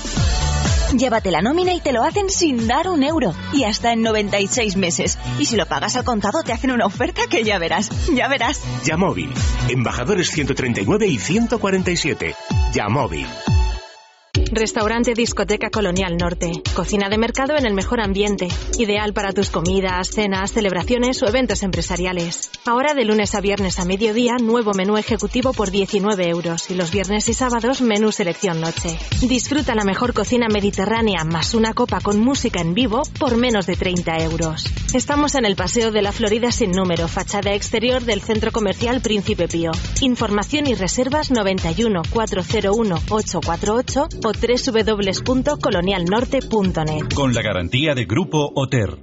Llévate la nómina y te lo hacen sin dar un euro. Y hasta en 96 meses. Y si lo pagas al contado te hacen una oferta que ya verás. Ya verás. Yamóvil. Embajadores 139 y 147. Yamóvil. Restaurante Discoteca Colonial Norte. Cocina de mercado en el mejor ambiente. Ideal para tus comidas, cenas, celebraciones o eventos empresariales. Ahora de lunes a viernes a mediodía, nuevo menú ejecutivo por 19 euros. Y los viernes y sábados, menú selección noche. Disfruta la mejor cocina mediterránea más una copa con música en vivo por menos de 30 euros. Estamos en el Paseo de la Florida sin número, fachada exterior del Centro Comercial Príncipe Pío. Información y reservas 91 401 848 o www.colonialnorte.net. Con la garantía de Grupo Oter.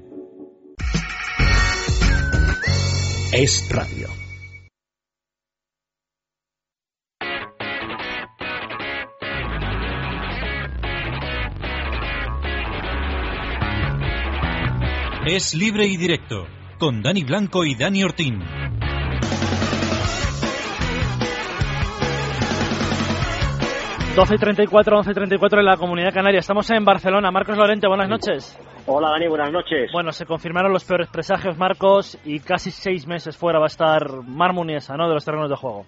Es radio. Es libre y directo, con Dani Blanco y Dani Ortín. 12 y 34, 11 y 34 en la Comunidad Canaria. Estamos en Barcelona. Marcos Lorente, buenas noches. Hola Dani, buenas noches. Bueno, se confirmaron los peores presagios, Marcos, y casi seis meses fuera va a estar Mar Muniesa, ¿no?, de los terrenos de juego.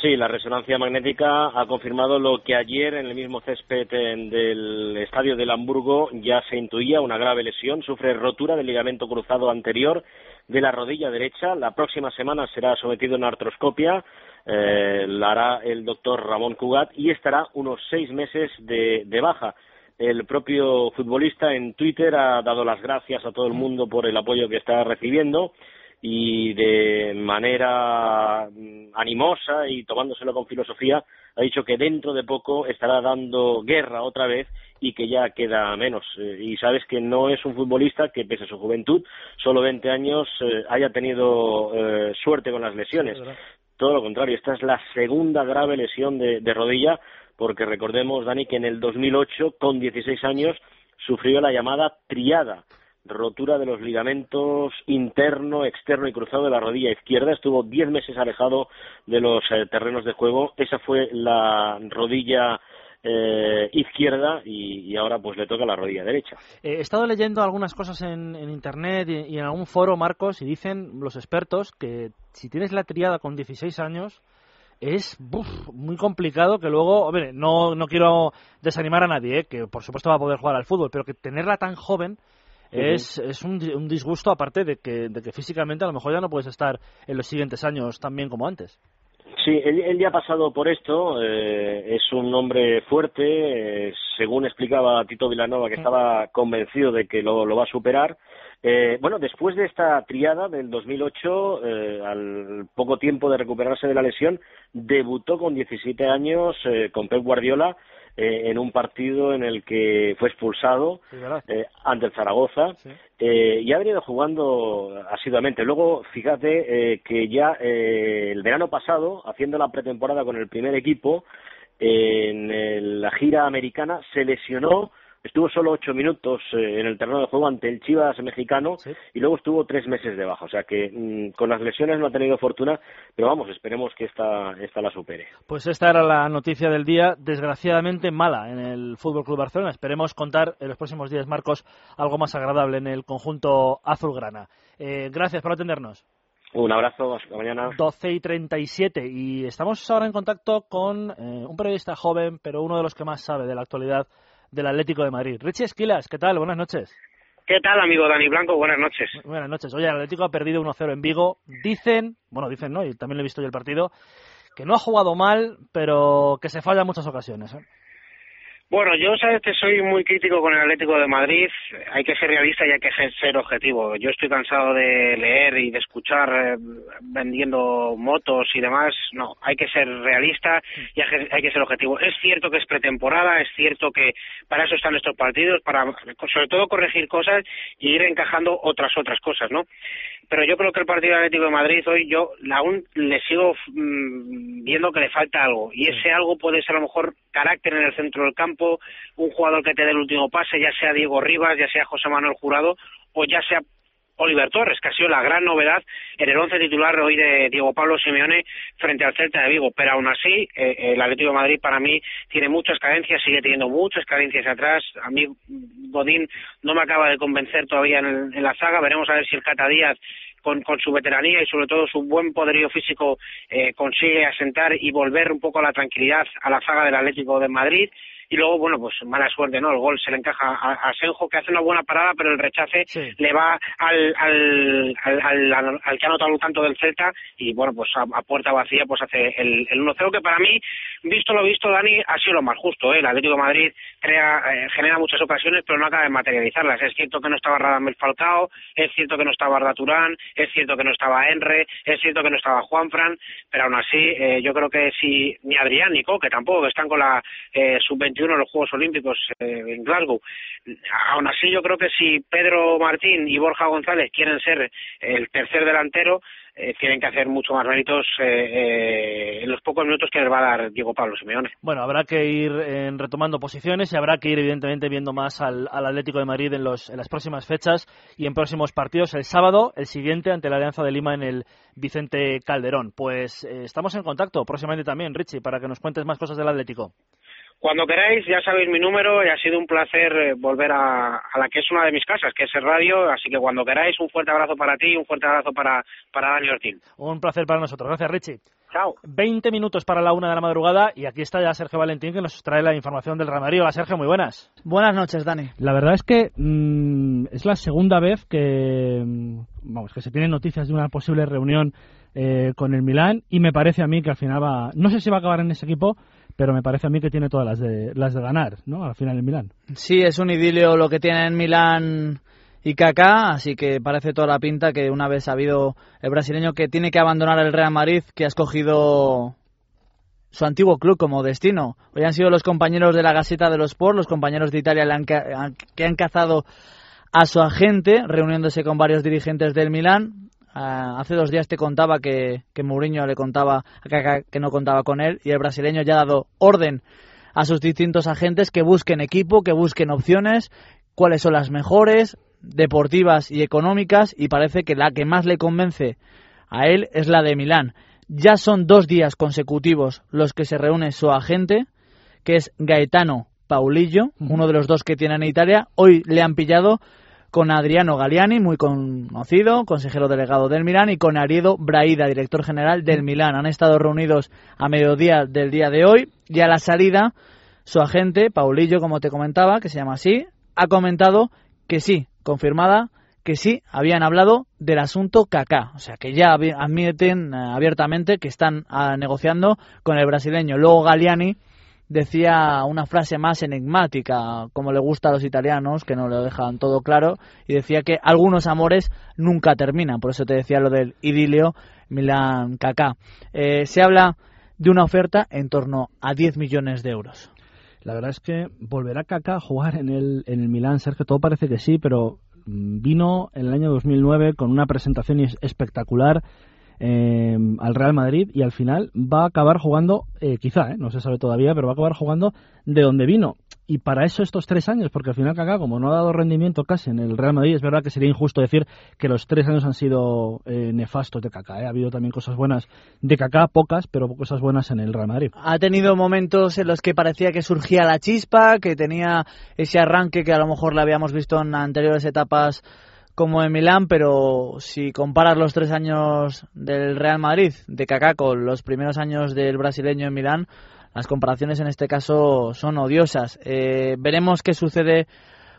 Sí, la resonancia magnética ha confirmado lo que ayer en el mismo césped del estadio del Hamburgo ya se intuía una grave lesión. Sufre rotura del ligamento cruzado anterior de la rodilla derecha. La próxima semana será sometido a una artroscopia. Eh, la hará el doctor Ramón Cugat y estará unos seis meses de, baja. El propio futbolista en Twitter ha dado las gracias a todo el mundo por el apoyo que está recibiendo y de manera mm, animosa y tomándoselo con filosofía ha dicho que dentro de poco estará dando guerra otra vez y que ya queda menos. Eh, y sabes que no es un futbolista que, pese a su juventud, solo 20 años, eh, haya tenido eh, suerte con las lesiones. Todo lo contrario, esta es la segunda grave lesión de, de rodilla, porque recordemos, Dani, que en el 2008, con 16 años, sufrió la llamada triada, rotura de los ligamentos interno, externo y cruzado de la rodilla izquierda. Estuvo 10 meses alejado de los eh, terrenos de juego. Esa fue la rodilla eh, izquierda y, y ahora pues le toca la rodilla derecha. Eh, he estado leyendo algunas cosas en, en internet y, y en algún foro, Marcos, y dicen los expertos que si tienes la triada con 16 años es buf, muy complicado que luego, hombre, no, no quiero desanimar a nadie, eh, que por supuesto va a poder jugar al fútbol, pero que tenerla tan joven es, es un, un disgusto aparte de que, de que físicamente a lo mejor ya no puedes estar en los siguientes años tan bien como antes. Sí, él, él ya ha pasado por esto, eh, es un hombre fuerte, eh, según explicaba Tito Vilanova, que estaba convencido de que lo, lo va a superar. Eh, bueno, después de esta triada del 2008, eh, al poco tiempo de recuperarse de la lesión, debutó con 17 años eh, con Pep Guardiola eh, en un partido en el que fue expulsado eh, ante el Zaragoza eh, y ha venido jugando asiduamente. Luego, fíjate eh, que ya eh, el verano pasado, haciendo la pretemporada con el primer equipo, en la gira americana, se lesionó, estuvo solo ocho minutos eh, en el terreno de juego ante el Chivas mexicano y luego estuvo tres meses de baja. O sea que mm, con las lesiones no ha tenido fortuna, pero vamos, esperemos que esta, esta la supere. Pues esta era la noticia del día, desgraciadamente mala en el Fútbol Club Barcelona. Esperemos contar en los próximos días, Marcos, algo más agradable en el conjunto azulgrana. Eh, gracias por atendernos. Un abrazo, hasta mañana. 12 y 37 y estamos ahora en contacto con eh, un periodista joven, pero uno de los que más sabe de la actualidad del Atlético de Madrid. Richie Esquilas, ¿qué tal? Buenas noches. ¿Qué tal, amigo Dani Blanco? Buenas noches. Buenas noches. Oye, el Atlético ha perdido 1-0 en Vigo. Dicen, bueno, dicen no, y también lo he visto yo el partido, que no ha jugado mal, pero que se falla en muchas ocasiones. ¿eh? Bueno, yo sabes que soy muy crítico con el Atlético de Madrid. Hay que ser realista y hay que ser objetivo. Yo estoy cansado de leer y de escuchar eh, vendiendo motos y demás. No, hay que ser realista y hay que, ser objetivo. Es cierto que es pretemporada, es cierto que para eso están estos partidos, para sobre todo corregir cosas y ir encajando otras otras cosas, ¿no? Pero yo creo que el partido Atlético de Madrid hoy yo aún le sigo mm, viendo que le falta algo. Y ese algo puede ser a lo mejor carácter en el centro del campo, un jugador que te dé el último pase, ya sea Diego Rivas, ya sea José Manuel Jurado o ya sea Oliver Torres, que ha sido la gran novedad en el once titular hoy de Diego Pablo Simeone frente al Celta de Vigo. Pero aún así, eh, el Atlético de Madrid para mí tiene muchas carencias, sigue teniendo muchas carencias atrás. A mí Godín no me acaba de convencer todavía en, el- en la zaga. Veremos a ver si el Cata Díaz con, su veteranía y sobre todo su buen poderío físico eh, consigue asentar y volver un poco a la tranquilidad a la zaga del Atlético de Madrid y luego, bueno, pues mala suerte, ¿no? El gol se le encaja a, a Senjo, que hace una buena parada, pero el rechace le va al, al, al, al, al que ha anotado un tanto del Celta y, bueno, pues a, puerta vacía, pues hace el, el 1-0, que para mí, visto lo visto, Dani, ha sido lo más justo, ¿eh? El Atlético de Madrid crea, eh, genera muchas ocasiones, pero no acaba de materializarlas. Es cierto que no estaba Radamel Falcao, es cierto que no estaba Arda Turán, es cierto que no estaba Enre, es cierto que no estaba Juanfran, pero aún así, eh, yo creo que si ni Adrián ni Coque tampoco, que están con la eh, sub 2021 los Juegos Olímpicos eh, en Glasgow. Aún así, yo creo que si Pedro Martín y Borja González quieren ser el tercer delantero, eh, tienen que hacer mucho más méritos eh, eh, en los pocos minutos que les va a dar Diego Pablo Simeone. Bueno, habrá que ir eh, retomando posiciones y habrá que ir evidentemente viendo más al, al Atlético de Madrid en, los, en, las próximas fechas y en próximos partidos. El sábado, el siguiente, ante la Alianza de Lima en el Vicente Calderón. Pues estamos en contacto próximamente también, Richie, para que nos cuentes más cosas del Atlético. Cuando queráis, ya sabéis mi número y ha sido un placer eh, volver a, a la que es una de mis casas, que es el radio. Así que cuando queráis, un fuerte abrazo para ti y un fuerte abrazo para, para Dani Ortín. Un placer para nosotros. Gracias, Richie. Chao. 20 minutos para la una de la madrugada y aquí está ya Sergio Valentín que nos trae la información del Real Madrid. Hola, Sergio, muy buenas. Buenas noches, Dani. La verdad es que mm, es la segunda vez que, mm, vamos, que se tienen noticias de una posible reunión eh, con el Milán y me parece a mí que al final va, no sé si va a acabar en ese equipo, pero me parece a mí que tiene todas las de, las de ganar, ¿no? Al final el Milán. Sí, es un idilio lo que tiene en Milán y Kaká, así que parece toda la pinta que una vez ha habido el brasileño que tiene que abandonar el Real Madrid, que ha escogido su antiguo club como destino. Hoy han sido los compañeros de la Gaceta de los Sport, los compañeros de Italia que han cazado a su agente, reuniéndose con varios dirigentes del Milán. Uh, hace dos días te contaba que, que Mourinho le contaba a Kaká que no contaba con él y el brasileño ya ha dado orden a sus distintos agentes que busquen equipo, que busquen opciones, cuáles son las mejores, deportivas y económicas, y parece que la que más le convence a él es la de Milán. Ya son dos días consecutivos los que se reúne su agente, que es Gaetano Paulillo, uno de los dos que tiene en Italia. Hoy le han pillado con Adriano Galliani, muy conocido, consejero delegado del Milán, y con Ariedo Braida, director general del Milán. Han estado reunidos a mediodía del día de hoy y a la salida su agente, Paulillo, como te comentaba, que se llama así, ha comentado que sí, confirmada, que sí habían hablado del asunto Kaká, o sea que ya admiten eh, abiertamente que están ah, negociando con el brasileño. Luego Galliani decía una frase más enigmática, como le gusta a los italianos, que no lo dejan todo claro, y decía que algunos amores nunca terminan, por eso te decía lo del idilio Milan Kaká. Eh, se habla de una oferta en torno a 10 millones de euros. La verdad es que volverá Kaká a jugar en el, en el Milán, Sergio, todo parece que sí, pero mm, vino en el año 2009 con una presentación espectacular eh, al Real Madrid y al final va a acabar jugando, eh, quizá, eh, no se sabe todavía, pero va a acabar jugando de donde vino. Y para eso estos tres años, porque al final Kaká, como no ha dado rendimiento casi en el Real Madrid, es verdad que sería injusto decir que los tres años han sido eh, nefastos de Kaká. Ha habido también cosas buenas de Kaká, pocas, pero cosas buenas en el Real Madrid. Ha tenido momentos en los que parecía que surgía la chispa, que tenía ese arranque que a lo mejor le habíamos visto en anteriores etapas como en Milán, pero si comparas los tres años del Real Madrid, de Kaká, con los primeros años del brasileño en Milán, las comparaciones en este caso son odiosas. Eh, veremos qué sucede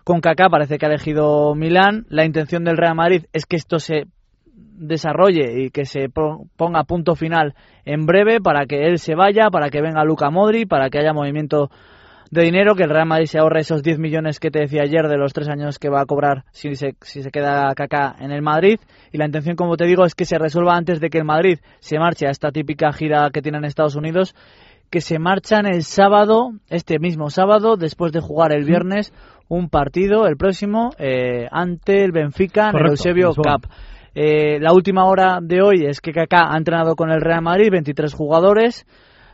con Kaká, parece que ha elegido Milán. La intención del Real Madrid es que esto se desarrolle y que se ponga punto final en breve para que él se vaya, para que venga Luca Modri, para que haya movimiento de dinero, que el Real Madrid se ahorre esos 10 millones que te decía ayer de los tres años que va a cobrar si se, si se queda Kaká en el Madrid. Y la intención, como te digo, es que se resuelva antes de que el Madrid se marche a esta típica gira que tiene en Estados Unidos, que se marchan el sábado, este mismo sábado, después de jugar el viernes un partido, el próximo, eh, ante el Benfica en el Eusebio Cup. Eh, la última hora de hoy es que Kaká ha entrenado con el Real Madrid, 23 jugadores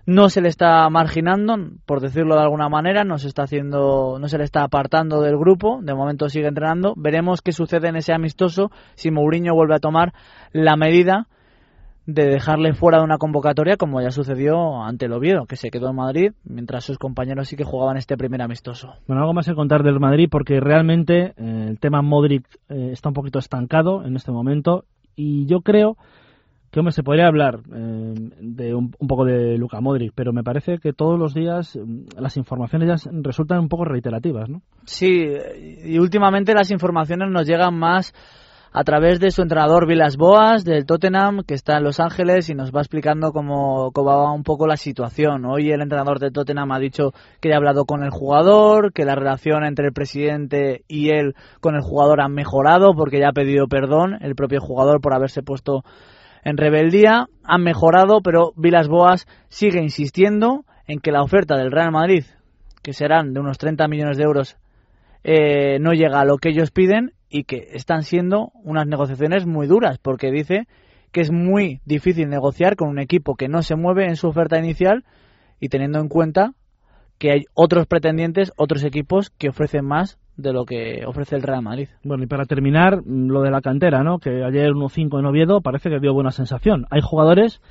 no se le está marginando, por decirlo de alguna manera, no se está haciendo, no se le está apartando del grupo, de momento sigue entrenando. Veremos qué sucede en ese amistoso si Mourinho vuelve a tomar la medida de dejarle fuera de una convocatoria como ya sucedió ante el Oviedo, que se quedó en Madrid, mientras sus compañeros sí que jugaban este primer amistoso. Bueno, algo más que contar del Madrid, porque realmente eh, el tema Modric eh, está un poquito estancado en este momento, y yo creo que se podría hablar eh, de un, poco de Luca Modric, pero me parece que todos los días mm, las informaciones ya resultan un poco reiterativas, ¿no? Sí, y últimamente las informaciones nos llegan más a través de su entrenador Vilas Boas del Tottenham, que está en Los Ángeles y nos va explicando cómo, cómo va un poco la situación. Hoy el entrenador del Tottenham ha dicho que ha hablado con el jugador, que la relación entre el presidente y él con el jugador ha mejorado porque ya ha pedido perdón el propio jugador por haberse puesto en rebeldía, han mejorado, pero Vilas Boas sigue insistiendo en que la oferta del Real Madrid, que serán de unos 30 millones de euros, eh, no llega a lo que ellos piden y que están siendo unas negociaciones muy duras, porque dice que es muy difícil negociar con un equipo que no se mueve en su oferta inicial y teniendo en cuenta que hay otros pretendientes, otros equipos que ofrecen más de lo que ofrece el Real Madrid. Bueno, y para terminar, lo de la cantera, ¿no? Que ayer 1-5 en Oviedo parece que dio buena sensación. Hay jugadores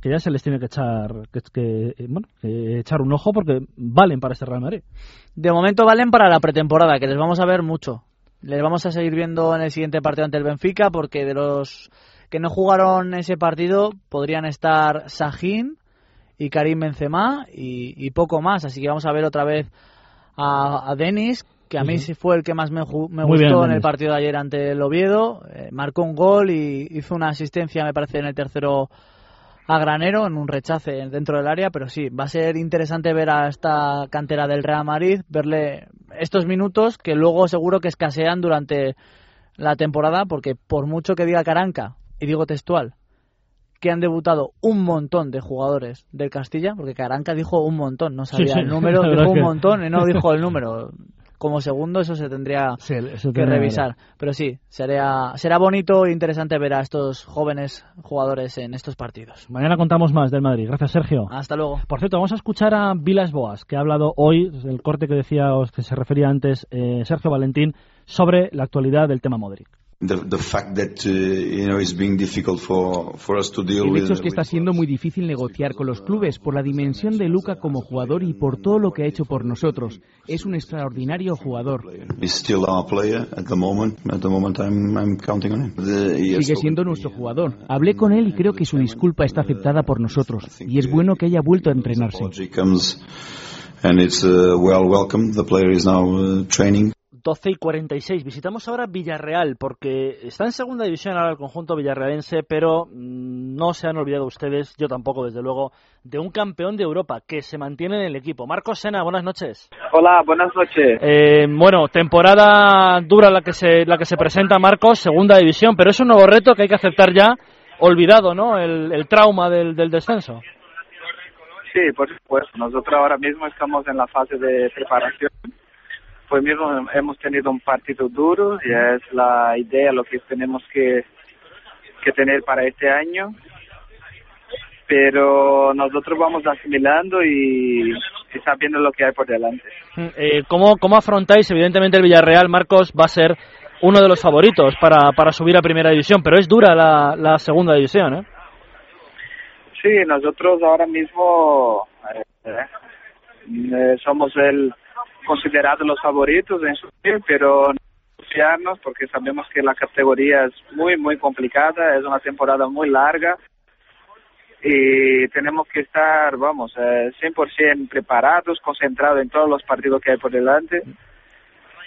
que ya se les tiene que echar que, que, eh, bueno, que echar un ojo porque valen para este Real Madrid. De momento valen para la pretemporada, que les vamos a ver mucho. Les vamos a seguir viendo en el siguiente partido ante el Benfica, porque de los que no jugaron ese partido podrían estar Sahin y Karim Benzema y, y poco más. Así que vamos a ver otra vez a, a Denis, que a mí sí fue el que más me, me gustó bien, en el partido de ayer ante el Oviedo. Eh, marcó un gol y hizo una asistencia, me parece, en el tercero a Granero, en un rechace dentro del área. Pero sí, va a ser interesante ver a esta cantera del Real Madrid, verle estos minutos que luego seguro que escasean durante la temporada, porque por mucho que diga Caranca, y digo textual, que han debutado un montón de jugadores del Castilla, porque Caranca dijo un montón, no sabía Sí, sí, el *laughs* número, dijo un que- montón y no *laughs* dijo el número. Como segundo eso se tendría eso que revisar. Pero sí, será, será bonito e interesante ver a estos jóvenes jugadores en estos partidos. Mañana contamos más del Madrid. Gracias, Sergio. Hasta luego. Por cierto, vamos a escuchar a Vilas Boas, que ha hablado hoy, el corte que decía, que se refería antes eh, Sergio Valentín, sobre la actualidad del tema Modric. The the fact that uh, you know it's being difficult for for us to deal El with hecho es que está siendo muy difícil negociar con los clubes por la dimensión de Luca como jugador y por todo lo que ha hecho por nosotros. Es un extraordinario jugador. Sigue siendo nuestro jugador. Hablé con él y creo que su disculpa está aceptada por nosotros. Y es bueno que haya vuelto a entrenarse. He comes and it's uh, well welcome the player is now uh, training 12 y 46. Visitamos ahora Villarreal, porque está en segunda división ahora el conjunto villarrealense, pero mm, no se han olvidado ustedes, yo tampoco, desde luego, de un campeón de Europa que se mantiene en el equipo. Marcos Sena, buenas noches. Hola, buenas noches. Eh, bueno, temporada dura la que se la que se presenta Marcos, segunda división, pero es un nuevo reto que hay que aceptar ya, olvidado, ¿no? El, el trauma del, del descenso. Sí, por supuesto. Nosotros ahora mismo estamos en la fase de preparación. Pues mismo hemos tenido un partido duro y es la idea lo que tenemos que, que tener para este año. Pero nosotros vamos asimilando y, y sabiendo lo que hay por delante. Eh, ¿cómo, ¿Cómo afrontáis? Evidentemente el Villarreal, Marcos, va a ser uno de los favoritos para, para subir a primera división, pero es dura la, la segunda división, ¿eh? Sí, nosotros ahora mismo eh, eh, somos el considerados los favoritos en subir, pero no porque sabemos que la categoría es muy, muy complicada, es una temporada muy larga y tenemos que estar, vamos, eh, 100% preparados, concentrados en todos los partidos que hay por delante,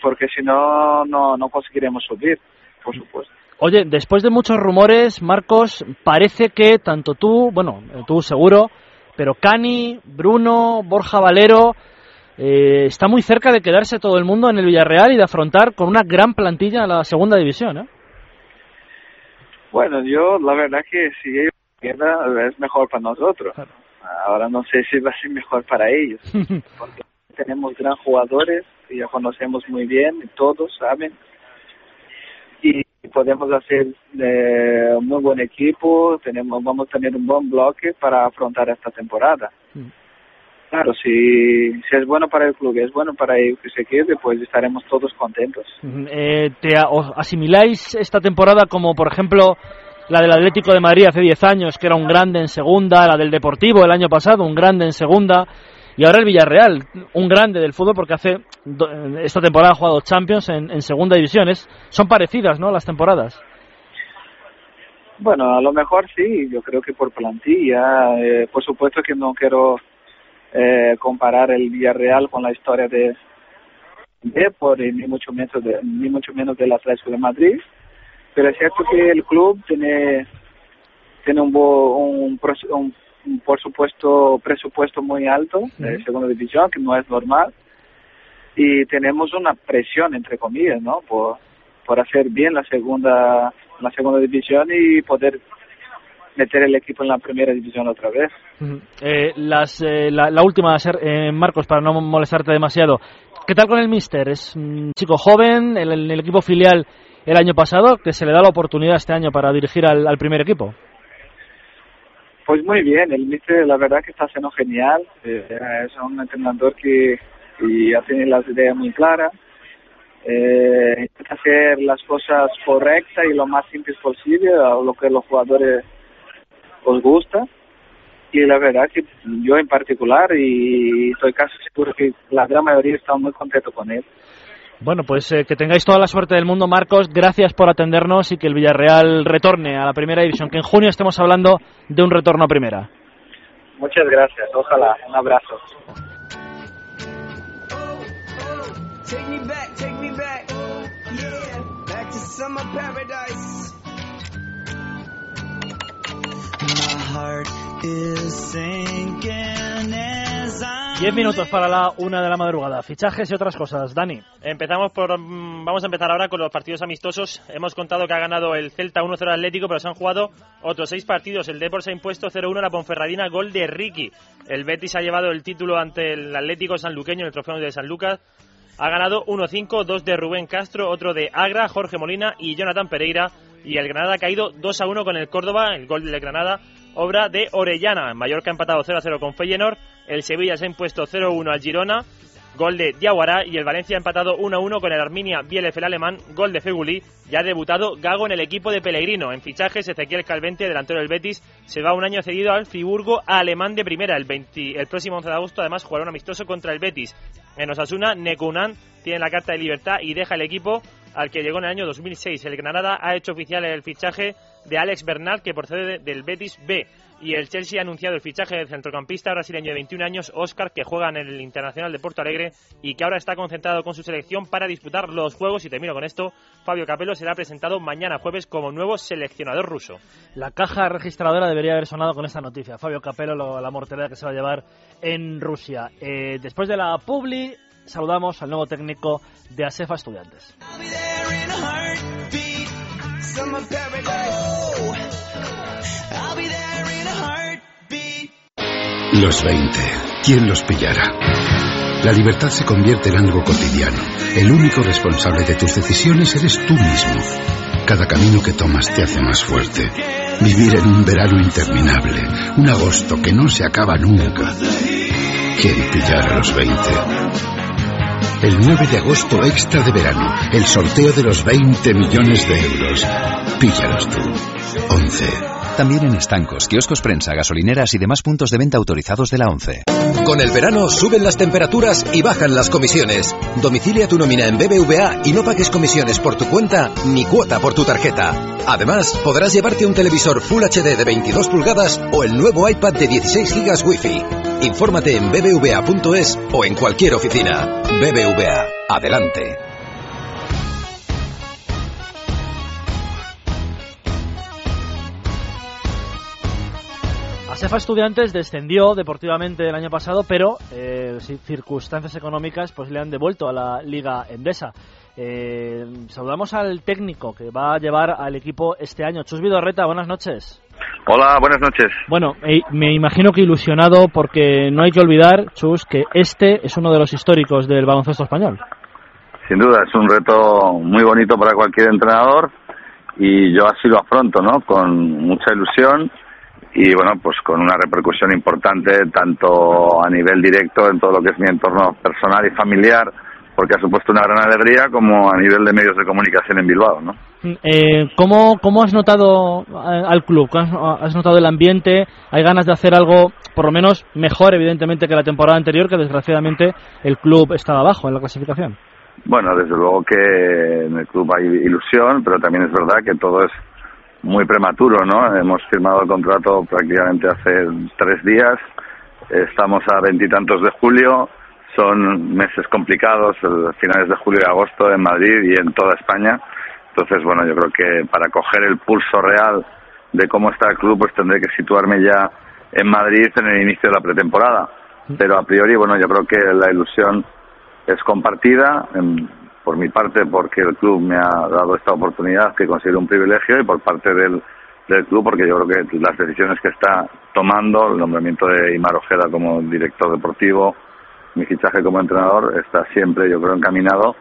porque si no, no, no conseguiremos subir, por supuesto. Oye, después de muchos rumores, Marcos, parece que tanto tú, bueno, eh, tú seguro, pero Cani, Bruno, Borja Valero, eh, está muy cerca de quedarse todo el mundo en el Villarreal y de afrontar con una gran plantilla a la segunda división, ¿eh? Bueno, yo la verdad que si ellos quedan es mejor para nosotros. Ahora no sé si va a ser mejor para ellos, *laughs* porque tenemos gran jugadores y ya conocemos muy bien, todos saben, y podemos hacer eh, un muy buen equipo, tenemos vamos a tener un buen bloque para afrontar esta temporada. Claro, si, si es bueno para el club y es bueno para ellos que se quede, pues estaremos todos contentos. Eh, ¿Te asimiláis esta temporada como, por ejemplo, la del Atlético de Madrid hace 10 años, que era un grande en segunda, la del Deportivo el año pasado, un grande en segunda, y ahora el Villarreal, un grande del fútbol porque hace do- esta temporada ha jugado Champions en, en segunda división. Es- son parecidas, ¿no? Las temporadas. Bueno, a lo mejor sí, yo creo que por plantilla. eh, por supuesto que no quiero eh, comparar el Villarreal con la historia de Depor y ni mucho menos de, ni mucho menos del Atlético de Madrid, pero es cierto que el club tiene tiene un, bo- un, un- un, por supuesto presupuesto muy alto de segunda división que no es normal. Y tenemos una presión entre comillas, ¿no? Por por hacer bien la segunda la segunda división y poder meter el equipo en la primera división otra vez. Eh, las, eh, la, la última, Ser- eh, Marcos, para no molestarte demasiado. ¿Qué tal con el Mister? Es un chico joven, en el, equipo filial el año pasado, que se le da la oportunidad este año para dirigir al, al primer equipo. Pues muy bien, el Mister la verdad que está haciendo genial, eh, es un entrenador que, que tiene las ideas muy claras, eh, intenta hacer las cosas correctas y lo más simples posible, a lo que los jugadores os gusta y la verdad que yo en particular y estoy casi seguro que la gran mayoría está muy contento con él. Bueno, pues eh, que tengáis toda la suerte del mundo, Marcos. Gracias por atendernos y que el Villarreal retorne a la primera división. Que en junio estemos hablando de un retorno a primera. Muchas gracias. Ojalá. Un abrazo. Diez minutos para la una de la madrugada. Fichajes y otras cosas. Dani. Empezamos por. mm, Vamos a empezar ahora con los partidos amistosos. Hemos contado que ha ganado el Celta 1-0 Atlético, pero se han jugado otros seis partidos. El Depor se ha impuesto 0-1 a la Ponferradina, gol de Ricky. El Betis ha llevado el título ante el Atlético sanluqueño en el trofeo de San Lucas. Ha ganado 1-5, dos de Rubén Castro, otro de Agra, Jorge Molina y Jonathan Pereira. Y el Granada ha caído 2-1 con el Córdoba, el gol del Granada, obra de Orellana. Mallorca ha empatado 0-0 con Feyenoord. El Sevilla se ha impuesto 0-1 al Girona, gol de Diawara. Y el Valencia ha empatado 1-1 con el Arminia Bielef el alemán, gol de Feguli. Ya ha debutado Gago en el equipo de Pellegrino. En fichajes, Ezequiel Calvente, delantero del Betis, se va un año cedido al Friburgo alemán de primera. El, 20 el próximo 11 de agosto, además, jugará un amistoso contra el Betis. En Osasuna, Nekunan tiene la carta de libertad y deja el equipo al que llegó en el año 2006. El Granada ha hecho oficial el fichaje de Alex Bernal, que procede del Betis B. Y el Chelsea ha anunciado el fichaje del centrocampista brasileño de 21 años, Oscar, que juega en el Internacional de Porto Alegre y que ahora está concentrado con su selección para disputar los Juegos. Y termino con esto, Fabio Capello será presentado mañana jueves como nuevo seleccionador ruso. La caja registradora debería haber sonado con esta noticia. Fabio Capello, lo- la mortalidad que se va a llevar en Rusia. Eh, después de la Publi, saludamos al nuevo técnico de ASEFA Estudiantes. Los 20. ¿Quién los pillara? La libertad se convierte en algo cotidiano. El único responsable de tus decisiones eres tú mismo. Cada camino que tomas te hace más fuerte. Vivir en un verano interminable, un agosto que no se acaba nunca. ¿Quién pillara los 20? El 9 de agosto extra de verano, el sorteo de los 20 millones de euros. Píllalos tú. 11. También en estancos, kioscos prensa, gasolineras y demás puntos de venta autorizados de la ONCE. Con el verano suben las temperaturas y bajan las comisiones. Domicilia tu nómina en BBVA y no pagues comisiones por tu cuenta ni cuota por tu tarjeta. Además, podrás llevarte un televisor Full HD de 22 pulgadas o el nuevo iPad de 16 GB Wi-Fi. Infórmate en bbva.es o en cualquier oficina. BBVA, adelante. ASEFA Estudiantes descendió deportivamente el año pasado, pero eh, circunstancias económicas pues le han devuelto a la Liga Endesa. Eh, saludamos al técnico que va a llevar al equipo este año. Chus Vidorreta, buenas noches. Hola, buenas noches. Bueno, eh, me imagino que ilusionado porque no hay que olvidar, Chus, que este es uno de los históricos del baloncesto español. Sin duda, es un reto muy bonito para cualquier entrenador y yo así lo afronto, ¿no? Con mucha ilusión y bueno, pues con una repercusión importante tanto a nivel directo en todo lo que es mi entorno personal y familiar, porque ha supuesto una gran alegría, como a nivel de medios de comunicación en Bilbao, ¿no? Eh, ¿cómo, ¿Cómo has notado eh, al club? ¿Has, notado el ambiente? ¿Hay ganas de hacer algo, por lo menos, mejor, evidentemente, que la temporada anterior, que desgraciadamente el club estaba abajo en la clasificación? Bueno, desde luego que en el club hay ilusión, pero también es verdad que todo es muy prematuro, ¿no? Hemos firmado el contrato prácticamente hace tres días, estamos a veintitantos de julio, son meses complicados, eh, finales de julio y agosto en Madrid y en toda España. Entonces, bueno, yo creo que para coger el pulso real de cómo está el club, pues tendré que situarme ya en Madrid en el inicio de la pretemporada. Pero a priori, bueno, yo creo que la ilusión es compartida, en- por mi parte porque el club me ha dado esta oportunidad que considero un privilegio y por parte del, del club porque yo creo que las decisiones que está tomando, el nombramiento de Imar Ojeda como director deportivo, mi fichaje como entrenador, está siempre yo creo encaminado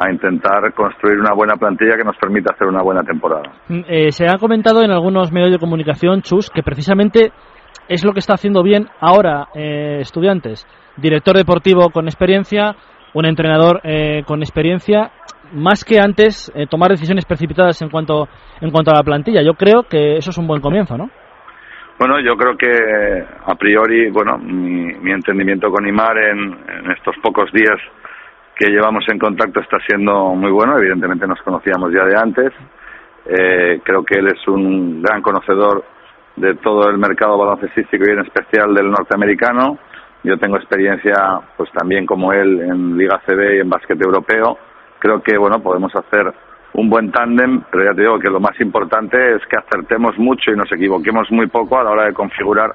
a intentar construir una buena plantilla que nos permita hacer una buena temporada. Mm, eh, se ha comentado en algunos medios de comunicación, Chus, que precisamente es lo que está haciendo bien ahora eh, estudiantes. Director deportivo con experiencia, un entrenador eh, con experiencia, más que antes tomar decisiones precipitadas en cuanto, en cuanto a la plantilla. Yo creo que eso es un buen comienzo, ¿no? Bueno, yo creo que a priori, bueno, mi, entendimiento con Imar en, estos pocos días que llevamos en contacto está siendo muy bueno. Evidentemente nos conocíamos ya de antes. Eh, creo que él es un gran conocedor de todo el mercado baloncestístico y en especial del norteamericano. Yo tengo experiencia, pues también como él, en Liga CB y en básquet europeo. Creo que, bueno, podemos hacer un buen tándem, pero ya te digo que lo más importante es que acertemos mucho y nos equivoquemos muy poco a la hora de configurar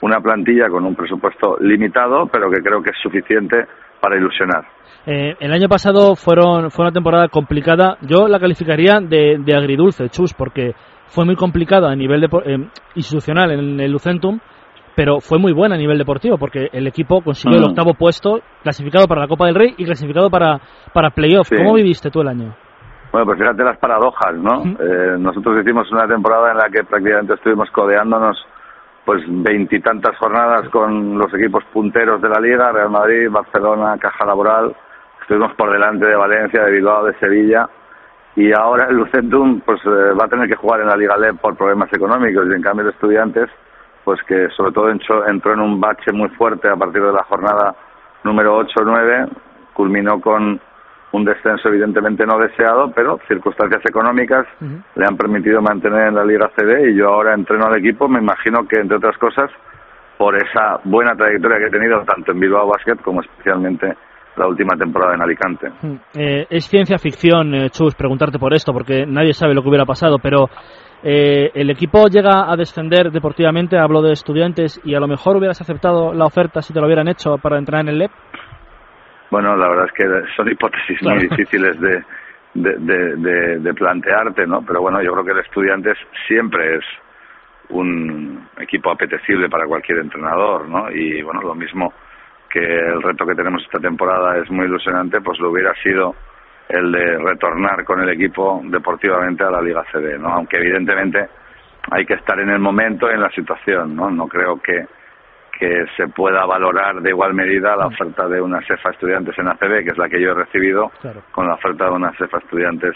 una plantilla con un presupuesto limitado, pero que creo que es suficiente para ilusionar. Eh, el año pasado fueron, fue una temporada complicada. Yo la calificaría de, agridulce, Chus, porque fue muy complicada a nivel eh, institucional en el Lucentum, pero fue muy buena a nivel deportivo, porque el equipo consiguió el mm. octavo puesto, clasificado para la Copa del Rey y clasificado para, para playoff. ¿Cómo viviste tú el año? Bueno, pues fíjate las paradojas, ¿no? Eh, nosotros hicimos una temporada en la que prácticamente estuvimos codeándonos pues veintitantas jornadas con los equipos punteros de la Liga, Real Madrid, Barcelona, Caja Laboral, estuvimos por delante de Valencia, de Bilbao, de Sevilla, y ahora el Lucentum pues eh, va a tener que jugar en la Liga LEP por problemas económicos, y en cambio el Estudiantes, pues que sobre todo entró en un bache muy fuerte a partir de la jornada número 8-9, culminó con un descenso evidentemente no deseado, pero circunstancias económicas le han permitido mantener en la Liga CD y yo ahora entreno al equipo, me imagino que entre otras cosas por esa buena trayectoria que he tenido tanto en Bilbao Basket como especialmente la última temporada en Alicante. Eh, es ciencia ficción, eh, Chus, preguntarte por esto, porque nadie sabe lo que hubiera pasado, pero eh, el equipo llega a descender deportivamente, hablo de estudiantes, y a lo mejor hubieras aceptado la oferta si te lo hubieran hecho para entrar en el LEP. Bueno, la verdad es que son hipótesis muy difíciles de, de, de, plantearte, ¿no? Pero bueno, yo creo que el Estudiantes siempre es un equipo apetecible para cualquier entrenador, ¿no? Y bueno, lo mismo que el reto que tenemos esta temporada es muy ilusionante, pues lo hubiera sido el de retornar con el equipo deportivamente a la Liga CD, ¿no? Aunque evidentemente hay que estar en el momento y en la situación, ¿no? No creo que que se pueda valorar de igual medida la mm. oferta de una cefa estudiantes en ACB, que es la que yo he recibido, con la oferta de una cefa estudiantes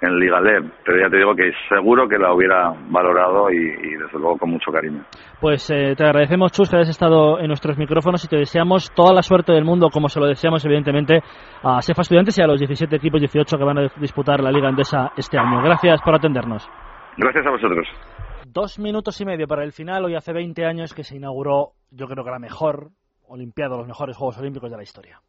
en Liga LEB. Pero ya te digo que seguro que la hubiera valorado y, desde luego con mucho cariño. Pues eh, te agradecemos, Chus, que hayas estado en nuestros micrófonos y te deseamos toda la suerte del mundo, como se lo deseamos evidentemente a Cefa Estudiantes y a los 17 equipos 18 que van a disputar la Liga Andesa este año. Gracias por atendernos. Gracias a vosotros. Dos minutos y medio para el final. Hoy hace 20 años que se inauguró, yo creo que la mejor Olimpiada, los mejores Juegos Olímpicos de la historia.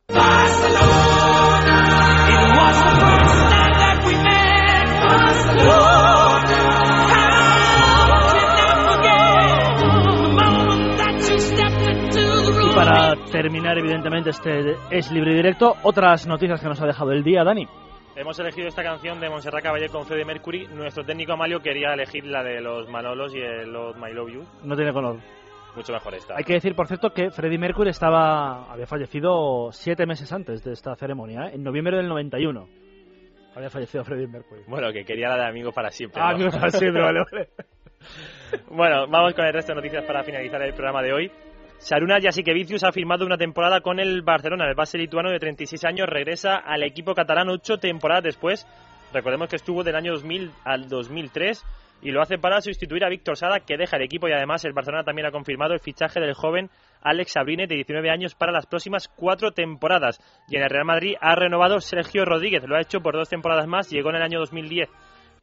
Y para terminar, evidentemente, este es libre y directo. Otras noticias que nos ha dejado el día, Dani. Hemos elegido esta canción de Montserrat Caballé con Fede Mercury. Nuestro técnico Amalio quería elegir la de los Manolos y el Love My Love You. No tiene color. Mucho mejor esta. Hay que decir, por cierto, que Freddie Mercury estaba había fallecido siete meses antes de esta ceremonia, ¿eh? en noviembre del 91. Había fallecido Freddie Mercury. Bueno, que quería la de Amigo para siempre. Ah, para siempre, vale, vale. *laughs* bueno, vamos con el resto de noticias para finalizar el programa de hoy. Saruna Jasikevicius ha firmado una temporada con el Barcelona. El base lituano de 36 años regresa al equipo catalán ocho temporadas después. Recordemos que estuvo del año 2000 al 2003 y lo hace para sustituir a Víctor Sada, que deja el equipo y además el Barcelona también ha confirmado el fichaje del joven Alex Sabrine, de 19 años, para las próximas cuatro temporadas. Y en el Real Madrid ha renovado Sergio Rodríguez, lo ha hecho por dos temporadas más, llegó en el año 2010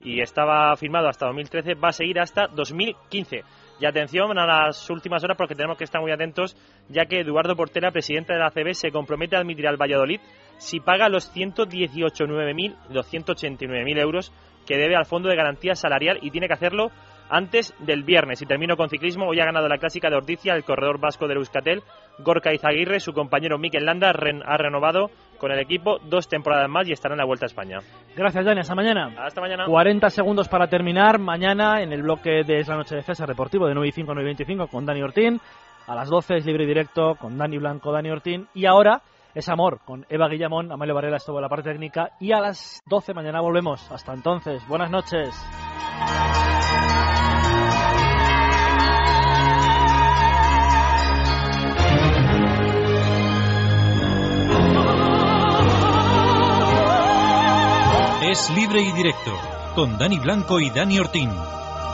y estaba firmado hasta 2013, va a seguir hasta 2015. Y atención a las últimas horas porque tenemos que estar muy atentos, ya que Eduardo Portera, presidente de la ACB, se compromete a admitir al Valladolid si paga los 118.9.289.000 euros que debe al Fondo de Garantía Salarial y tiene que hacerlo antes del viernes. Y termino con ciclismo. Hoy ha ganado la clásica de Ordicia el corredor vasco de Euskaltel. Gorka Izaguirre, su compañero Mikel Landa, ha renovado con el equipo dos temporadas más y estará en la Vuelta a España. Gracias, Dani. Hasta mañana. Hasta mañana. 40 segundos para terminar. Mañana en el bloque de Es la Noche de César Deportivo de 9 y 5 9 y 25 con Dani Ortín. A las 12 es libre y directo con Dani Blanco, Dani Ortín. Y ahora es Amor con Eva Guillamón, Amalio Varela estuvo en la parte técnica y a las 12 mañana volvemos. Hasta entonces, buenas noches. Es libre y directo con Dani Blanco y Dani Ortín.